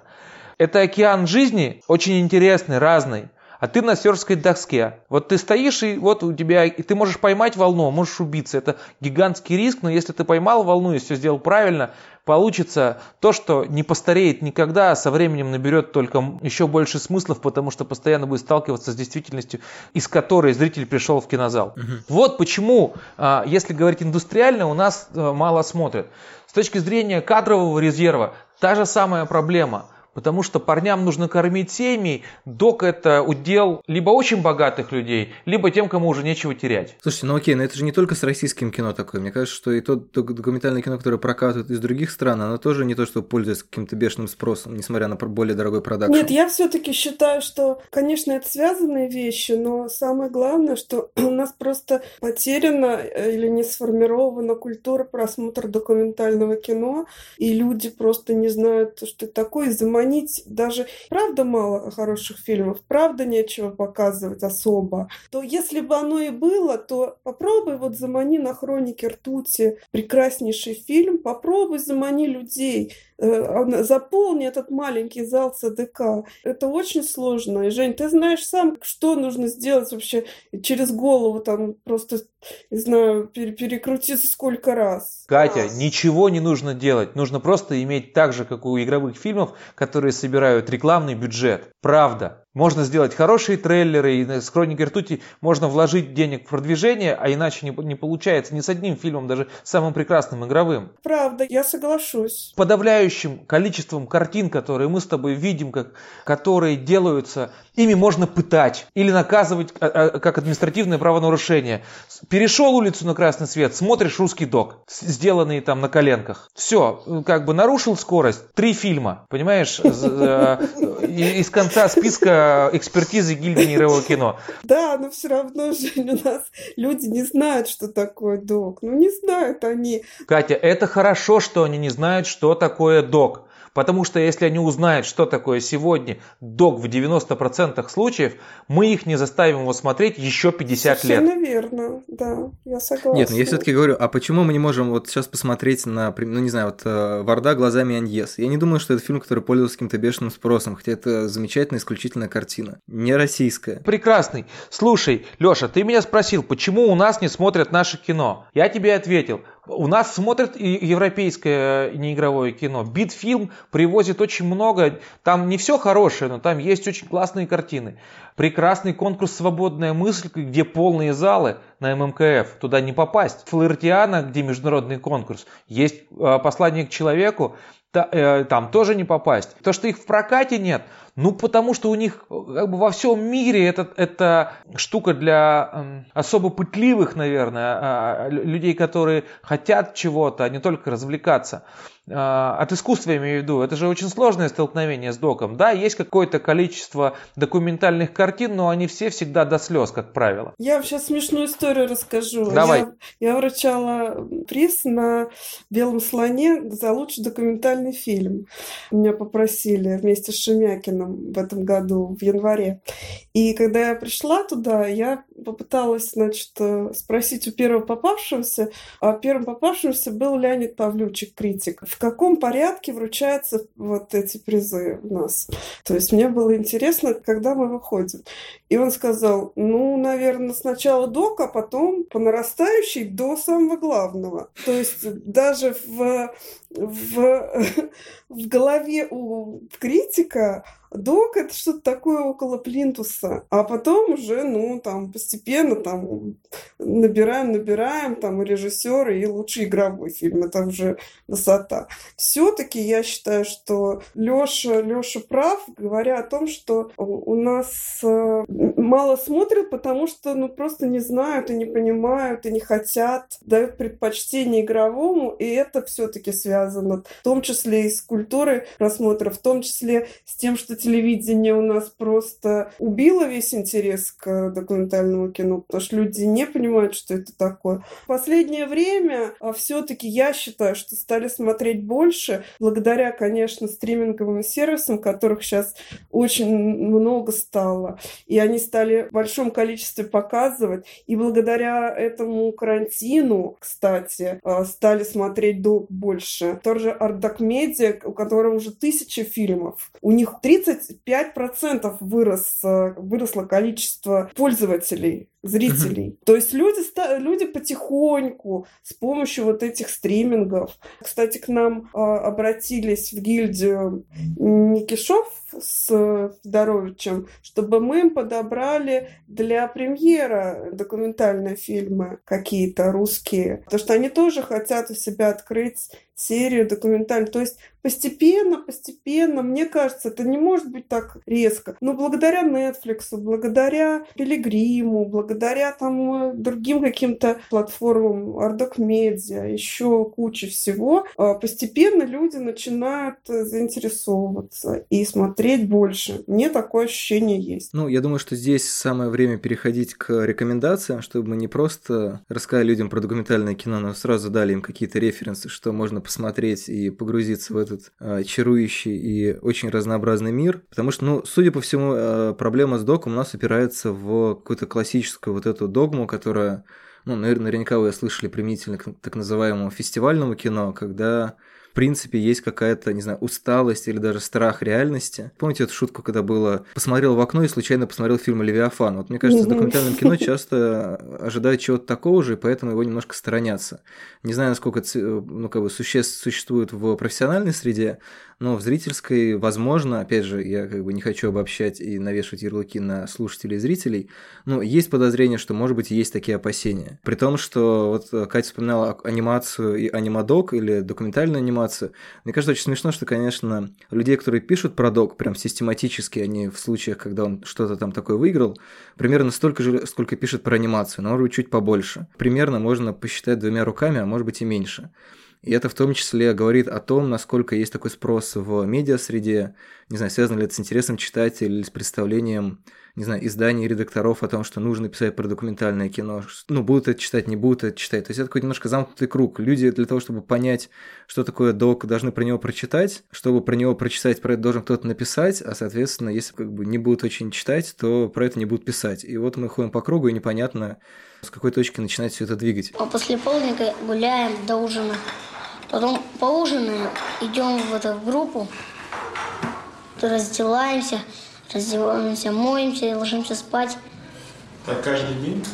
Это океан жизни, очень интересный, разный а ты на серфской доске. Вот ты стоишь, и вот у тебя, и ты можешь поймать волну, можешь убиться. Это гигантский риск, но если ты поймал волну и все сделал правильно, получится то, что не постареет никогда, а со временем наберет только еще больше смыслов, потому что постоянно будет сталкиваться с действительностью, из которой зритель пришел в кинозал. Угу. Вот почему, а, если говорить индустриально, у нас э, мало смотрят. С точки зрения кадрового резерва, та же самая проблема – Потому что парням нужно кормить семьи, док это удел либо очень богатых людей, либо тем, кому уже нечего терять. Слушайте, ну окей, но это же не только с российским кино такое. Мне кажется, что и то документальное кино, которое прокатывают из других стран, оно тоже не то, что пользуется каким-то бешеным спросом, несмотря на более дорогой продакшн. Нет, я все-таки считаю, что, конечно, это связанные вещи, но самое главное, что у нас просто потеряна э, или не сформирована культура просмотра документального кино, и люди просто не знают, что это такое, заманить заманить даже, правда, мало хороших фильмов, правда, нечего показывать особо, то если бы оно и было, то попробуй вот замани на хроники ртути прекраснейший фильм, попробуй замани людей, Э, заполни этот маленький зал ЦДК. Это очень сложно. И, Жень, ты знаешь сам, что нужно сделать вообще через голову, там просто, не знаю, перекрутиться сколько раз. Катя, раз. ничего не нужно делать. Нужно просто иметь так же, как у игровых фильмов, которые собирают рекламный бюджет. Правда. Можно сделать хорошие трейлеры, и с Хроникой ртути можно вложить денег в продвижение, а иначе не, не получается ни с одним фильмом, даже самым прекрасным игровым. Правда, я соглашусь. Подавляющим количеством картин, которые мы с тобой видим, как, которые делаются, ими можно пытать или наказывать а, а, как административное правонарушение. Перешел улицу на красный свет, смотришь русский док, сделанный там на коленках. Все, как бы нарушил скорость. Три фильма, понимаешь, э, из конца списка экспертизы гильдии мирового кино. Да, но все равно, Жень, у нас люди не знают, что такое док. Ну, не знают они. Катя, это хорошо, что они не знают, что такое док. Потому что если они узнают, что такое сегодня док в 90% случаев, мы их не заставим его смотреть еще 50 Совершенно лет. верно, да, я согласна. Нет, но я все-таки говорю, а почему мы не можем вот сейчас посмотреть на, ну не знаю, вот э, Варда глазами Аньес? Я не думаю, что это фильм, который пользовался каким-то бешеным спросом, хотя это замечательная, исключительная картина. Не российская. Прекрасный. Слушай, Леша, ты меня спросил, почему у нас не смотрят наше кино? Я тебе ответил, у нас смотрят европейское неигровое кино. Битфильм привозит очень много. Там не все хорошее, но там есть очень классные картины. Прекрасный конкурс «Свободная мысль», где полные залы на ММКФ. Туда не попасть. Флэртиана, где международный конкурс. Есть э, «Послание к человеку», э, там тоже не попасть. То, что их в прокате нет – ну, потому что у них как бы во всем мире это, это штука для э, особо пытливых, наверное, э, людей, которые хотят чего-то, а не только развлекаться. А, от искусства я имею в виду, это же очень сложное столкновение с доком. Да, есть какое-то количество документальных картин, но они все всегда до слез, как правило. Я вам сейчас смешную историю расскажу. Давай. Я, я вручала приз на «Белом слоне» за лучший документальный фильм. Меня попросили вместе с Шемякиным в этом году, в январе. И когда я пришла туда, я попыталась, значит, спросить у первого попавшегося, а первым попавшимся был Леонид Павлючик, критик в каком порядке вручаются вот эти призы у нас. То есть мне было интересно, когда мы выходим. И он сказал, ну, наверное, сначала док, а потом по нарастающей до самого главного. То есть даже в, в, в голове у критика док это что-то такое около плинтуса, а потом уже, ну, там, постепенно там набираем, набираем, там, режиссеры, и лучший игровой фильм, это уже высота. Все-таки я считаю, что Леша, Леша прав, говоря о том, что у нас э, мало смотрят, потому что, ну, просто не знают и не понимают, и не хотят, дают предпочтение игровому, и это все-таки связано в том числе и с культурой просмотра, в том числе с тем, что телевидение у нас просто убило весь интерес к документальному кино, потому что люди не понимают, что это такое. В последнее время а, все-таки я считаю, что стали смотреть больше, благодаря, конечно, стриминговым сервисам, которых сейчас очень много стало. И они стали в большом количестве показывать. И благодаря этому карантину, кстати, а, стали смотреть больше. Тоже Ардак Медиа, у которого уже тысячи фильмов. У них 35% вырос, э, выросло количество пользователей зрителей. Mm-hmm. То есть люди, люди потихоньку с помощью вот этих стримингов. Кстати, к нам э, обратились в гильдию Никишов с Здоровичем, чтобы мы им подобрали для премьера документальные фильмы какие-то русские. Потому что они тоже хотят у себя открыть серию документальную. То есть постепенно, постепенно, мне кажется, это не может быть так резко. Но благодаря Netflix, благодаря Пилигриму, благодаря там другим каким-то платформам, Ардок Медиа, еще куча всего, а, постепенно люди начинают заинтересовываться и смотреть больше. Мне такое ощущение есть. Ну, я думаю, что здесь самое время переходить к рекомендациям, чтобы мы не просто рассказали людям про документальное кино, но сразу дали им какие-то референсы, что можно посмотреть и погрузиться в этот э, чарующий и очень разнообразный мир. Потому что, ну, судя по всему, э, проблема с доком у нас упирается в какую-то классическую вот эту догму, которая, ну, наверняка вы слышали применительно к так называемому фестивальному кино, когда в принципе, есть какая-то, не знаю, усталость или даже страх реальности. Помните эту шутку, когда было «посмотрел в окно и случайно посмотрел фильм «Левиафан»? Вот мне кажется, с документальным кино часто ожидают чего-то такого же, и поэтому его немножко сторонятся. Не знаю, насколько это, ну, как бы существ существует в профессиональной среде, но в зрительской, возможно, опять же, я как бы не хочу обобщать и навешивать ярлыки на слушателей и зрителей, но есть подозрение, что, может быть, есть такие опасения. При том, что вот Катя вспоминала анимацию и анимадок или документальную анимацию. Мне кажется, очень смешно, что, конечно, людей, которые пишут про док, прям систематически, они в случаях, когда он что-то там такое выиграл, примерно столько же, сколько пишет про анимацию, но, может быть, чуть побольше. Примерно можно посчитать двумя руками, а может быть и меньше. И это в том числе говорит о том, насколько есть такой спрос в медиа-среде, не знаю, связано ли это с интересом читателя или с представлением, не знаю, изданий редакторов о том, что нужно писать про документальное кино. Ну, будут это читать, не будут это читать. То есть это такой немножко замкнутый круг. Люди для того, чтобы понять, что такое док, должны про него прочитать. Чтобы про него прочитать, про это должен кто-то написать, а, соответственно, если как бы не будут очень читать, то про это не будут писать. И вот мы ходим по кругу, и непонятно, с какой точки начинать все это двигать. А после полника гуляем до ужина. Потом поужинаем, идем в эту группу, раздеваемся, раздеваемся, моемся и ложимся спать. Так каждый день?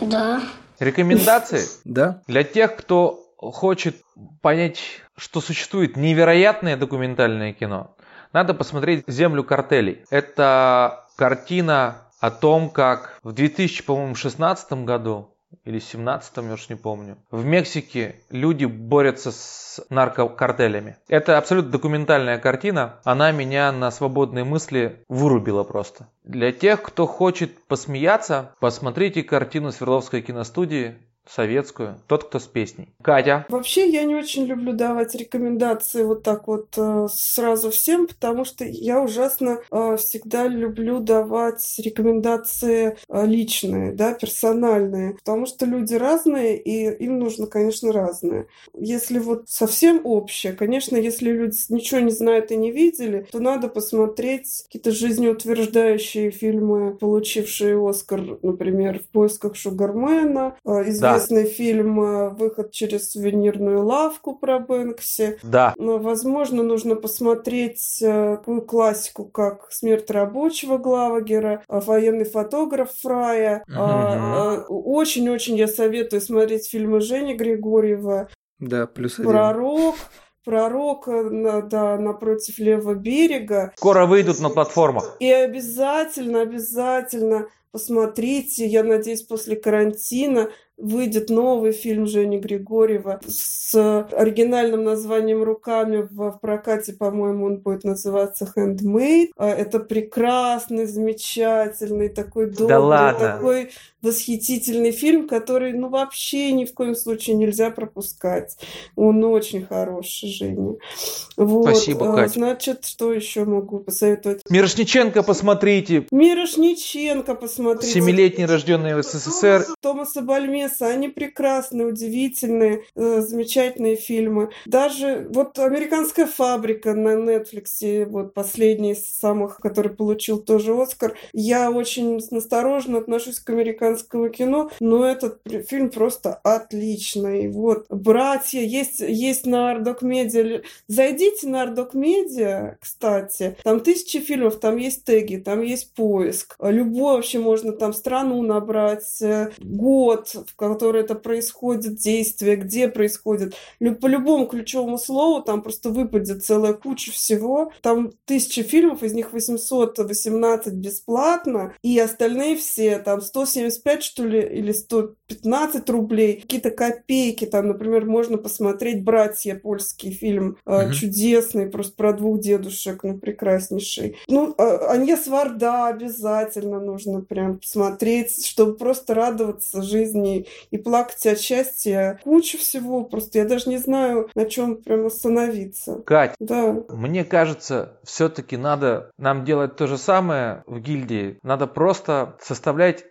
Да. Рекомендации? Да. Для тех, кто хочет понять, что существует невероятное документальное кино, надо посмотреть «Землю картелей». Это картина о том, как в 2016 году или 17-м, я уж не помню. В Мексике люди борются с наркокартелями. Это абсолютно документальная картина. Она меня на свободные мысли вырубила просто. Для тех, кто хочет посмеяться, посмотрите картину Свердловской киностудии советскую, тот, кто с песней. Катя. Вообще, я не очень люблю давать рекомендации вот так вот э, сразу всем, потому что я ужасно э, всегда люблю давать рекомендации э, личные, да, персональные, потому что люди разные, и им нужно, конечно, разное. Если вот совсем общее, конечно, если люди ничего не знают и не видели, то надо посмотреть какие-то жизнеутверждающие фильмы, получившие Оскар, например, «В поисках Шугармена», известный известный фильм э, «Выход через сувенирную лавку» про Бэнкси. Да. Но, возможно, нужно посмотреть э, такую классику, как «Смерть рабочего» Главагера, э, «Военный фотограф» Фрая. Очень-очень я советую смотреть фильмы Жени Григорьева. Да, плюс один. Пророк. пророка, на- да, напротив левого берега. Скоро выйдут на платформах. И обязательно, обязательно посмотрите, я надеюсь, после карантина выйдет новый фильм Жени Григорьева с оригинальным названием «Руками» в, прокате, по-моему, он будет называться «Handmade». А, Это прекрасный, замечательный, такой добрый, ладно. такой восхитительный фильм, который, ну, вообще ни в коем случае нельзя пропускать. Он очень хороший, Женя. Вот. Спасибо, а, Кать. Значит, что еще могу посоветовать? Мирошниченко посмотрите. Мирошниченко, посмотрите. Семилетний рожденный в СССР. Томаса Бальмеса, они прекрасные, удивительные, э, замечательные фильмы. Даже вот «Американская фабрика» на Netflix, вот последний из самых, который получил тоже Оскар. Я очень настороженно отношусь к американскому кино, но этот фильм просто отличный. Вот «Братья» есть, есть на Ардок Медиа. Зайдите на Ардок Медиа, кстати. Там тысячи фильмов, там есть теги, там есть поиск. Любой вообще можно там страну набрать, э, год, в который это происходит, действие, где происходит. По любому ключевому слову там просто выпадет целая куча всего. Там тысячи фильмов, из них 818 бесплатно, и остальные все там 175, что ли, или 115 рублей. Какие-то копейки там, например, можно посмотреть «Братья», польский фильм, э, Мгм. чудесный, просто про двух дедушек, ну, прекраснейший. Ну, а- Аньес Варда обязательно нужно прям посмотреть, чтобы просто радоваться жизни и плакать от счастья. Куча всего, просто я даже не знаю, на чем прям остановиться. Кать, Да. мне кажется, все-таки надо нам делать то же самое в гильдии. Надо просто составлять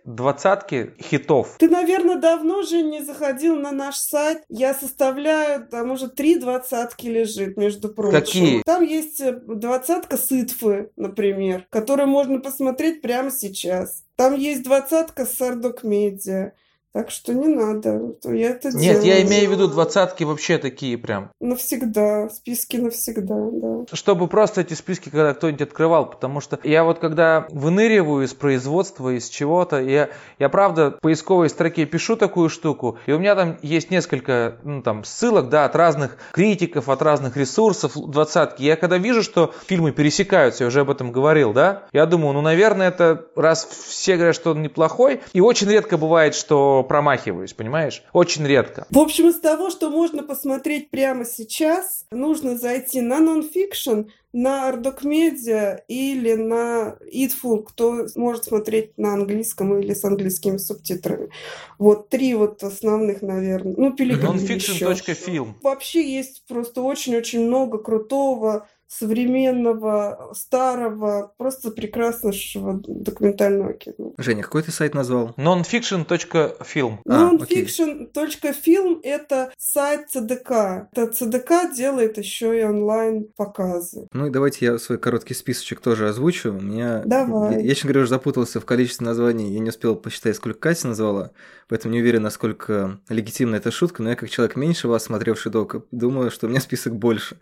двадцатки хитов. Ты, наверное, давно же не заходил на наш сайт. Я составляю, там уже три двадцатки лежит, между прочим. Какие? Там есть э, двадцатка сытфы, например, которую можно посмотреть прямо сейчас. Там есть двадцатка с Сардок Медиа. Так что не надо. то Я это Нет, делаю. я имею в виду двадцатки вообще такие прям. Навсегда. Списки навсегда, да. Чтобы просто эти списки, когда кто-нибудь открывал, потому что я вот когда выныриваю из производства, из чего-то, я, я правда в поисковой строке пишу такую штуку, и у меня там есть несколько ну, там, ссылок, да, от разных критиков, от разных ресурсов, двадцатки. Я когда вижу, что фильмы пересекаются, я уже об этом говорил, да, я думаю, ну, наверное, это раз все говорят, что он неплохой, и очень редко бывает, что промахиваюсь, понимаешь? Очень редко. В общем, из того, что можно посмотреть прямо сейчас, нужно зайти на нонфикшн, на Ардокмедиа или на Идфул, кто может смотреть на английском или с английскими субтитрами. Вот три вот основных, наверное. Ну, Пилигрим. Nonfiction.film Вообще есть просто очень-очень много крутого, современного, старого, просто прекраснейшего документального кино. Женя, какой ты сайт назвал? Nonfiction.film А. Nonfiction.film – это сайт ЦДК. Это ЦДК делает еще и онлайн-показы. Ну и давайте я свой короткий списочек тоже озвучу. У меня... Давай. Я, я, честно говоря, уже запутался в количестве названий. Я не успел посчитать, сколько Катя назвала, поэтому не уверен, насколько легитимна эта шутка, но я как человек меньше вас, смотревший док, думаю, что у меня список больше.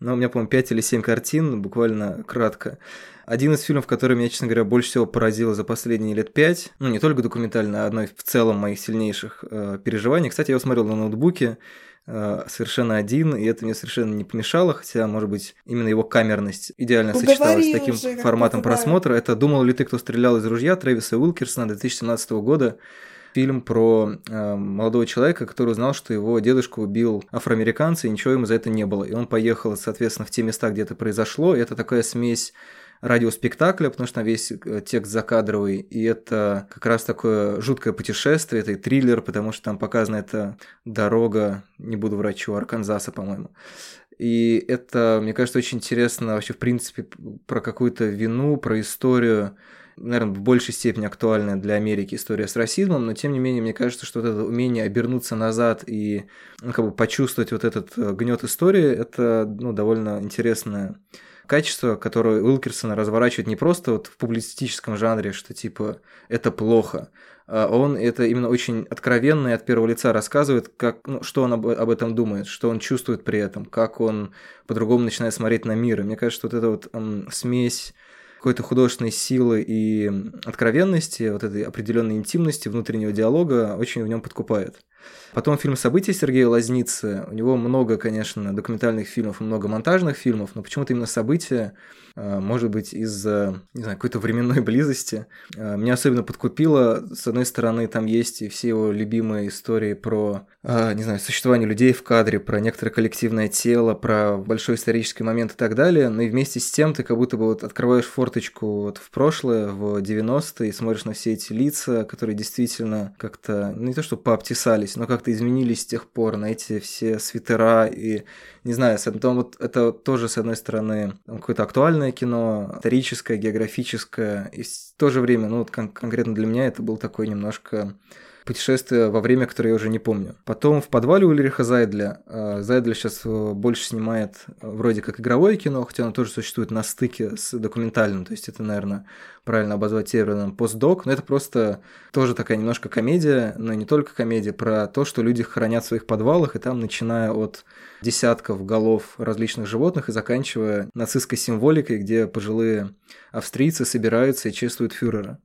Но у меня, по-моему, 5 или 7 картин, буквально кратко. Один из фильмов, который меня, честно говоря, больше всего поразил за последние лет пять, ну не только документально, а одно в целом моих сильнейших э, переживаний. Кстати, я его смотрел на ноутбуке, э, совершенно один, и это мне совершенно не помешало, хотя, может быть, именно его камерность идеально Ну, сочеталась с таким уже, форматом просмотра. Это «Думал ли ты, кто стрелял из ружья» Трэвиса Уилкерсона 2017 года. Фильм про э, молодого человека, который узнал, что его дедушку убил афроамериканец, и ничего ему за это не было. И он поехал, соответственно, в те места, где это произошло. И это такая смесь радиоспектакля, потому что весь э, текст закадровый, и это как раз такое жуткое путешествие, это и триллер, потому что там показана эта дорога, не буду чего, Арканзаса, по-моему. И это, мне кажется, очень интересно вообще, в принципе, про какую-то вину, про историю, наверное, в большей степени актуальная для Америки история с расизмом, но тем не менее, мне кажется, что вот это умение обернуться назад и ну, как бы почувствовать вот этот э, гнет истории, это ну, довольно интересное качество, которое Уилкерсона разворачивает не просто вот в публицистическом жанре, что типа это плохо, а он это именно очень откровенно и от первого лица рассказывает, как, ну, что он об, об этом думает, что он чувствует при этом, как он по-другому начинает смотреть на мир. И мне кажется, вот эта вот м, смесь какой-то художественной силы и откровенности, вот этой определенной интимности внутреннего диалога очень в нем подкупает. Потом фильм «События» Сергея Лазницы. У него много, конечно, документальных фильмов, много монтажных фильмов, но почему-то именно «События» а, может быть, из-за, не знаю, какой-то временной близости. А, меня особенно подкупило, с одной стороны, там есть и все его любимые истории про, не знаю, существование людей в кадре, про некоторое коллективное тело, про большой исторический момент и так далее, но и вместе с тем ты как будто бы вот открываешь форточку вот в прошлое, в 90-е, и смотришь на все эти лица, которые действительно как-то, ну не то что пообтесались, но как-то изменились с тех пор, на эти все свитера и не знаю, потом вот это тоже, с одной стороны, какое-то актуальное кино, историческое, географическое, и в то же время, ну вот кон- конкретно для меня это был такой немножко путешествие во время, которое я уже не помню. Потом в подвале Ульриха Зайдля. А, Зайдля сейчас э, больше снимает э, вроде как игровое кино, хотя оно тоже существует на стыке с документальным. То есть это, наверное, правильно обозвать термином постдок. Но это просто тоже такая немножко комедия, но не только комедия, про то, что люди хранят в своих подвалах, и там, начиная от десятков голов различных животных и заканчивая нацистской символикой, где пожилые австрийцы собираются и чествуют фюрера.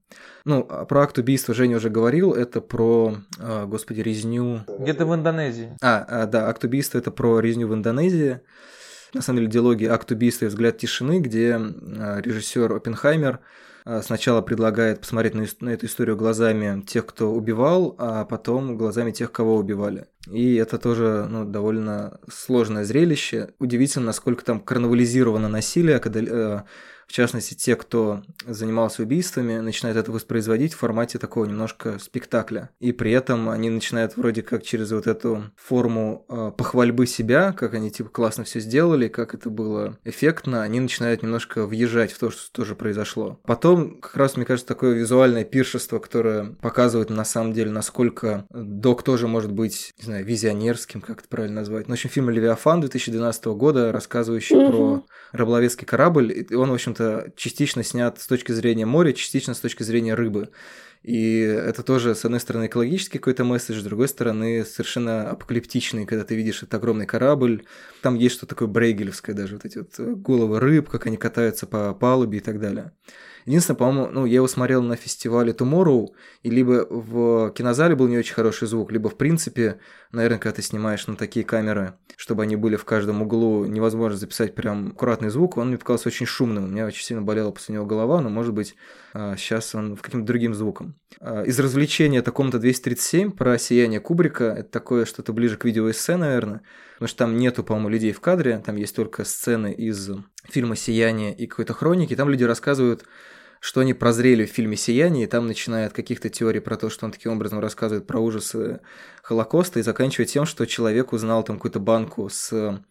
Ну, а про акт убийства Женя уже говорил, это про, э, господи, резню... Где-то в Индонезии. А, а, да, акт убийства это про резню в Индонезии. На самом деле, диалоги «Акт убийства» и «Взгляд тишины», где режиссер Оппенхаймер сначала предлагает посмотреть на, на эту историю глазами тех, кто убивал, а потом глазами тех, кого убивали. И это тоже ну, довольно сложное зрелище. Удивительно, насколько там карнавализировано насилие, когда э, в частности, те, кто занимался убийствами, начинают это воспроизводить в формате такого немножко спектакля. И при этом они начинают вроде как через вот эту форму э, похвальбы себя, как они типа классно все сделали, как это было эффектно, они начинают немножко въезжать в то, что тоже произошло. Потом, как раз, мне кажется, такое визуальное пиршество, которое показывает на самом деле, насколько док тоже может быть, не знаю, визионерским, как это правильно назвать. Ну, в общем, фильм «Левиафан» 2012 года, рассказывающий mm-hmm. про рыболовецкий корабль, и он, в общем-то, частично снят с точки зрения моря, частично с точки зрения рыбы. И это тоже, с одной стороны, экологический какой-то месседж, с другой стороны, совершенно апокалиптичный, когда ты видишь этот огромный корабль. Там есть что-то такое брейгелевское даже, вот эти вот головы рыб, как они катаются по палубе и так далее. Единственное, по-моему, ну, я его смотрел на фестивале Tomorrow, и либо в кинозале был не очень хороший звук, либо, в принципе, наверное, когда ты снимаешь на такие камеры, чтобы они были в каждом углу, невозможно записать прям аккуратный звук, он мне показался очень шумным. У меня очень сильно болела после него голова, но, может быть, сейчас он в каким-то другим звуком. Из развлечения это комната 237 про сияние Кубрика. Это такое что-то ближе к видеоэссе, наверное. Потому что там нету, по-моему, людей в кадре. Там есть только сцены из фильма «Сияние» и какой-то хроники. Там люди рассказывают что они прозрели в фильме «Сияние», и там начиная от каких-то теорий про то, что он таким образом рассказывает про ужасы Холокоста, и заканчивая тем, что человек узнал там какую-то банку с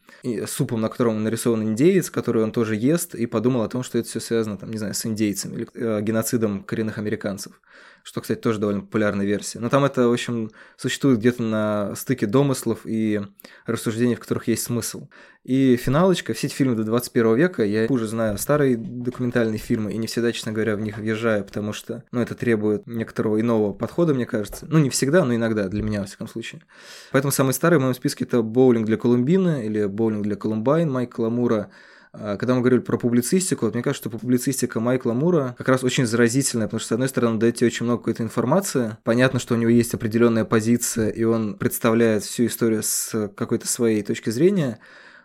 супом, на котором нарисован индеец, который он тоже ест, и подумал о том, что это все связано, там, не знаю, с индейцами или э, геноцидом коренных американцев что, кстати, тоже довольно популярная версия. Но там это, в общем, существует где-то на стыке домыслов и рассуждений, в которых есть смысл. И финалочка, все эти фильмы до 21 века, я хуже знаю старые документальные фильмы, и не всегда, честно говоря, в них въезжаю, потому что, ну, это требует некоторого иного подхода, мне кажется. Ну, не всегда, но иногда, для меня, во всяком случае. Поэтому самый старый в моем списке это «Боулинг для Колумбина» или «Боулинг для Колумбайн» Майкла Мура – когда мы говорили про публицистику, вот мне кажется, что публицистика Майкла Мура как раз очень заразительная, потому что, с одной стороны, он дает тебе очень много какой-то информации. Понятно, что у него есть определенная позиция, и он представляет всю историю с какой-то своей точки зрения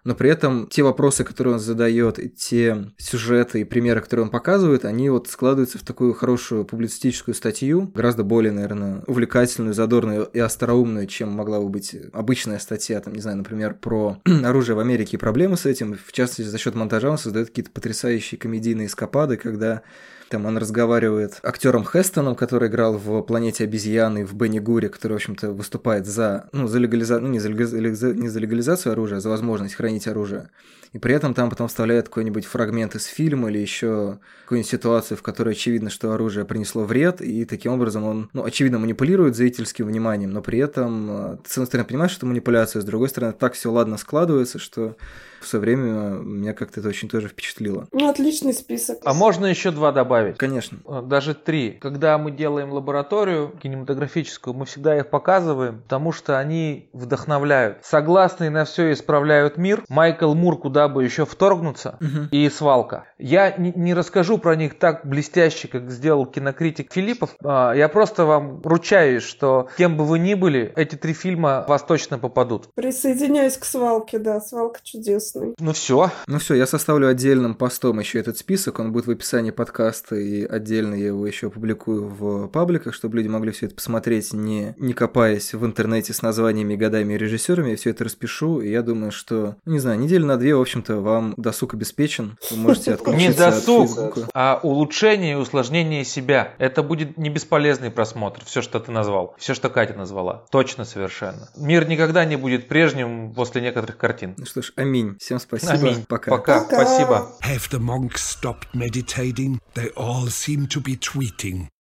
но при этом те вопросы, которые он задает, и те сюжеты и примеры, которые он показывает, они вот складываются в такую хорошую публицистическую статью, гораздо более, наверное, увлекательную, задорную и остроумную, чем могла бы быть обычная статья, там, не знаю, например, про оружие в Америке и проблемы с этим. В частности, за счет монтажа он создает какие-то потрясающие комедийные эскапады, когда там он разговаривает актером Хестоном, который играл в «Планете обезьяны», в Бенни Гуре, который, в общем-то, выступает за, ну, за легализацию, ну, не за, легализа... не за легализацию оружия, а за возможность хранить оружие. И при этом там потом вставляют какой-нибудь фрагмент из фильма или еще какую-нибудь ситуацию, в которой очевидно, что оружие принесло вред, и таким образом он, ну, очевидно, манипулирует зрительским вниманием, но при этом, э, с одной стороны, понимаешь, что манипуляция, с другой стороны, так все ладно складывается, что в свое время меня как-то это очень тоже впечатлило. Ну, отличный список. А можно еще два добавить? Конечно. Э, Даже три. Когда мы делаем лабораторию кинематографическую, мы всегда их показываем, потому что они вдохновляют. Согласные на все исправляют мир. Майкл Мур куда бы еще вторгнуться. И свалка. Я не, расскажу про них так блестяще, как сделал кинокритик Филиппов. А, Я просто вам ручаюсь, что кем бы вы ни были, эти три фильма вас точно попадут. Присоединяюсь к свалке, да, свалка чудесный. Ну все. Ну все, я составлю отдельным постом еще этот список, он будет в описании подкаста, и отдельно я его еще опубликую в пабликах, чтобы люди могли все это посмотреть, не, не копаясь в интернете с названиями, годами и режиссерами. Я все это распишу, и я думаю, что, ну, не знаю, неделю на две, в общем-то, вам досуг обеспечен. Вы можете Не отключиться от досуг, а улучшение и усложнение себя. Это будет не бесполезный просмотр, все, что ты назвал, все, что Катя назвала. Точно совершенно. Мир никогда не будет прежним после некоторых картин. Ну что ж, аминь. Всем спасибо. Аминь. Пока. Пока. Пока. Спасибо. Have the monks stopped meditating? They all seem to be tweeting.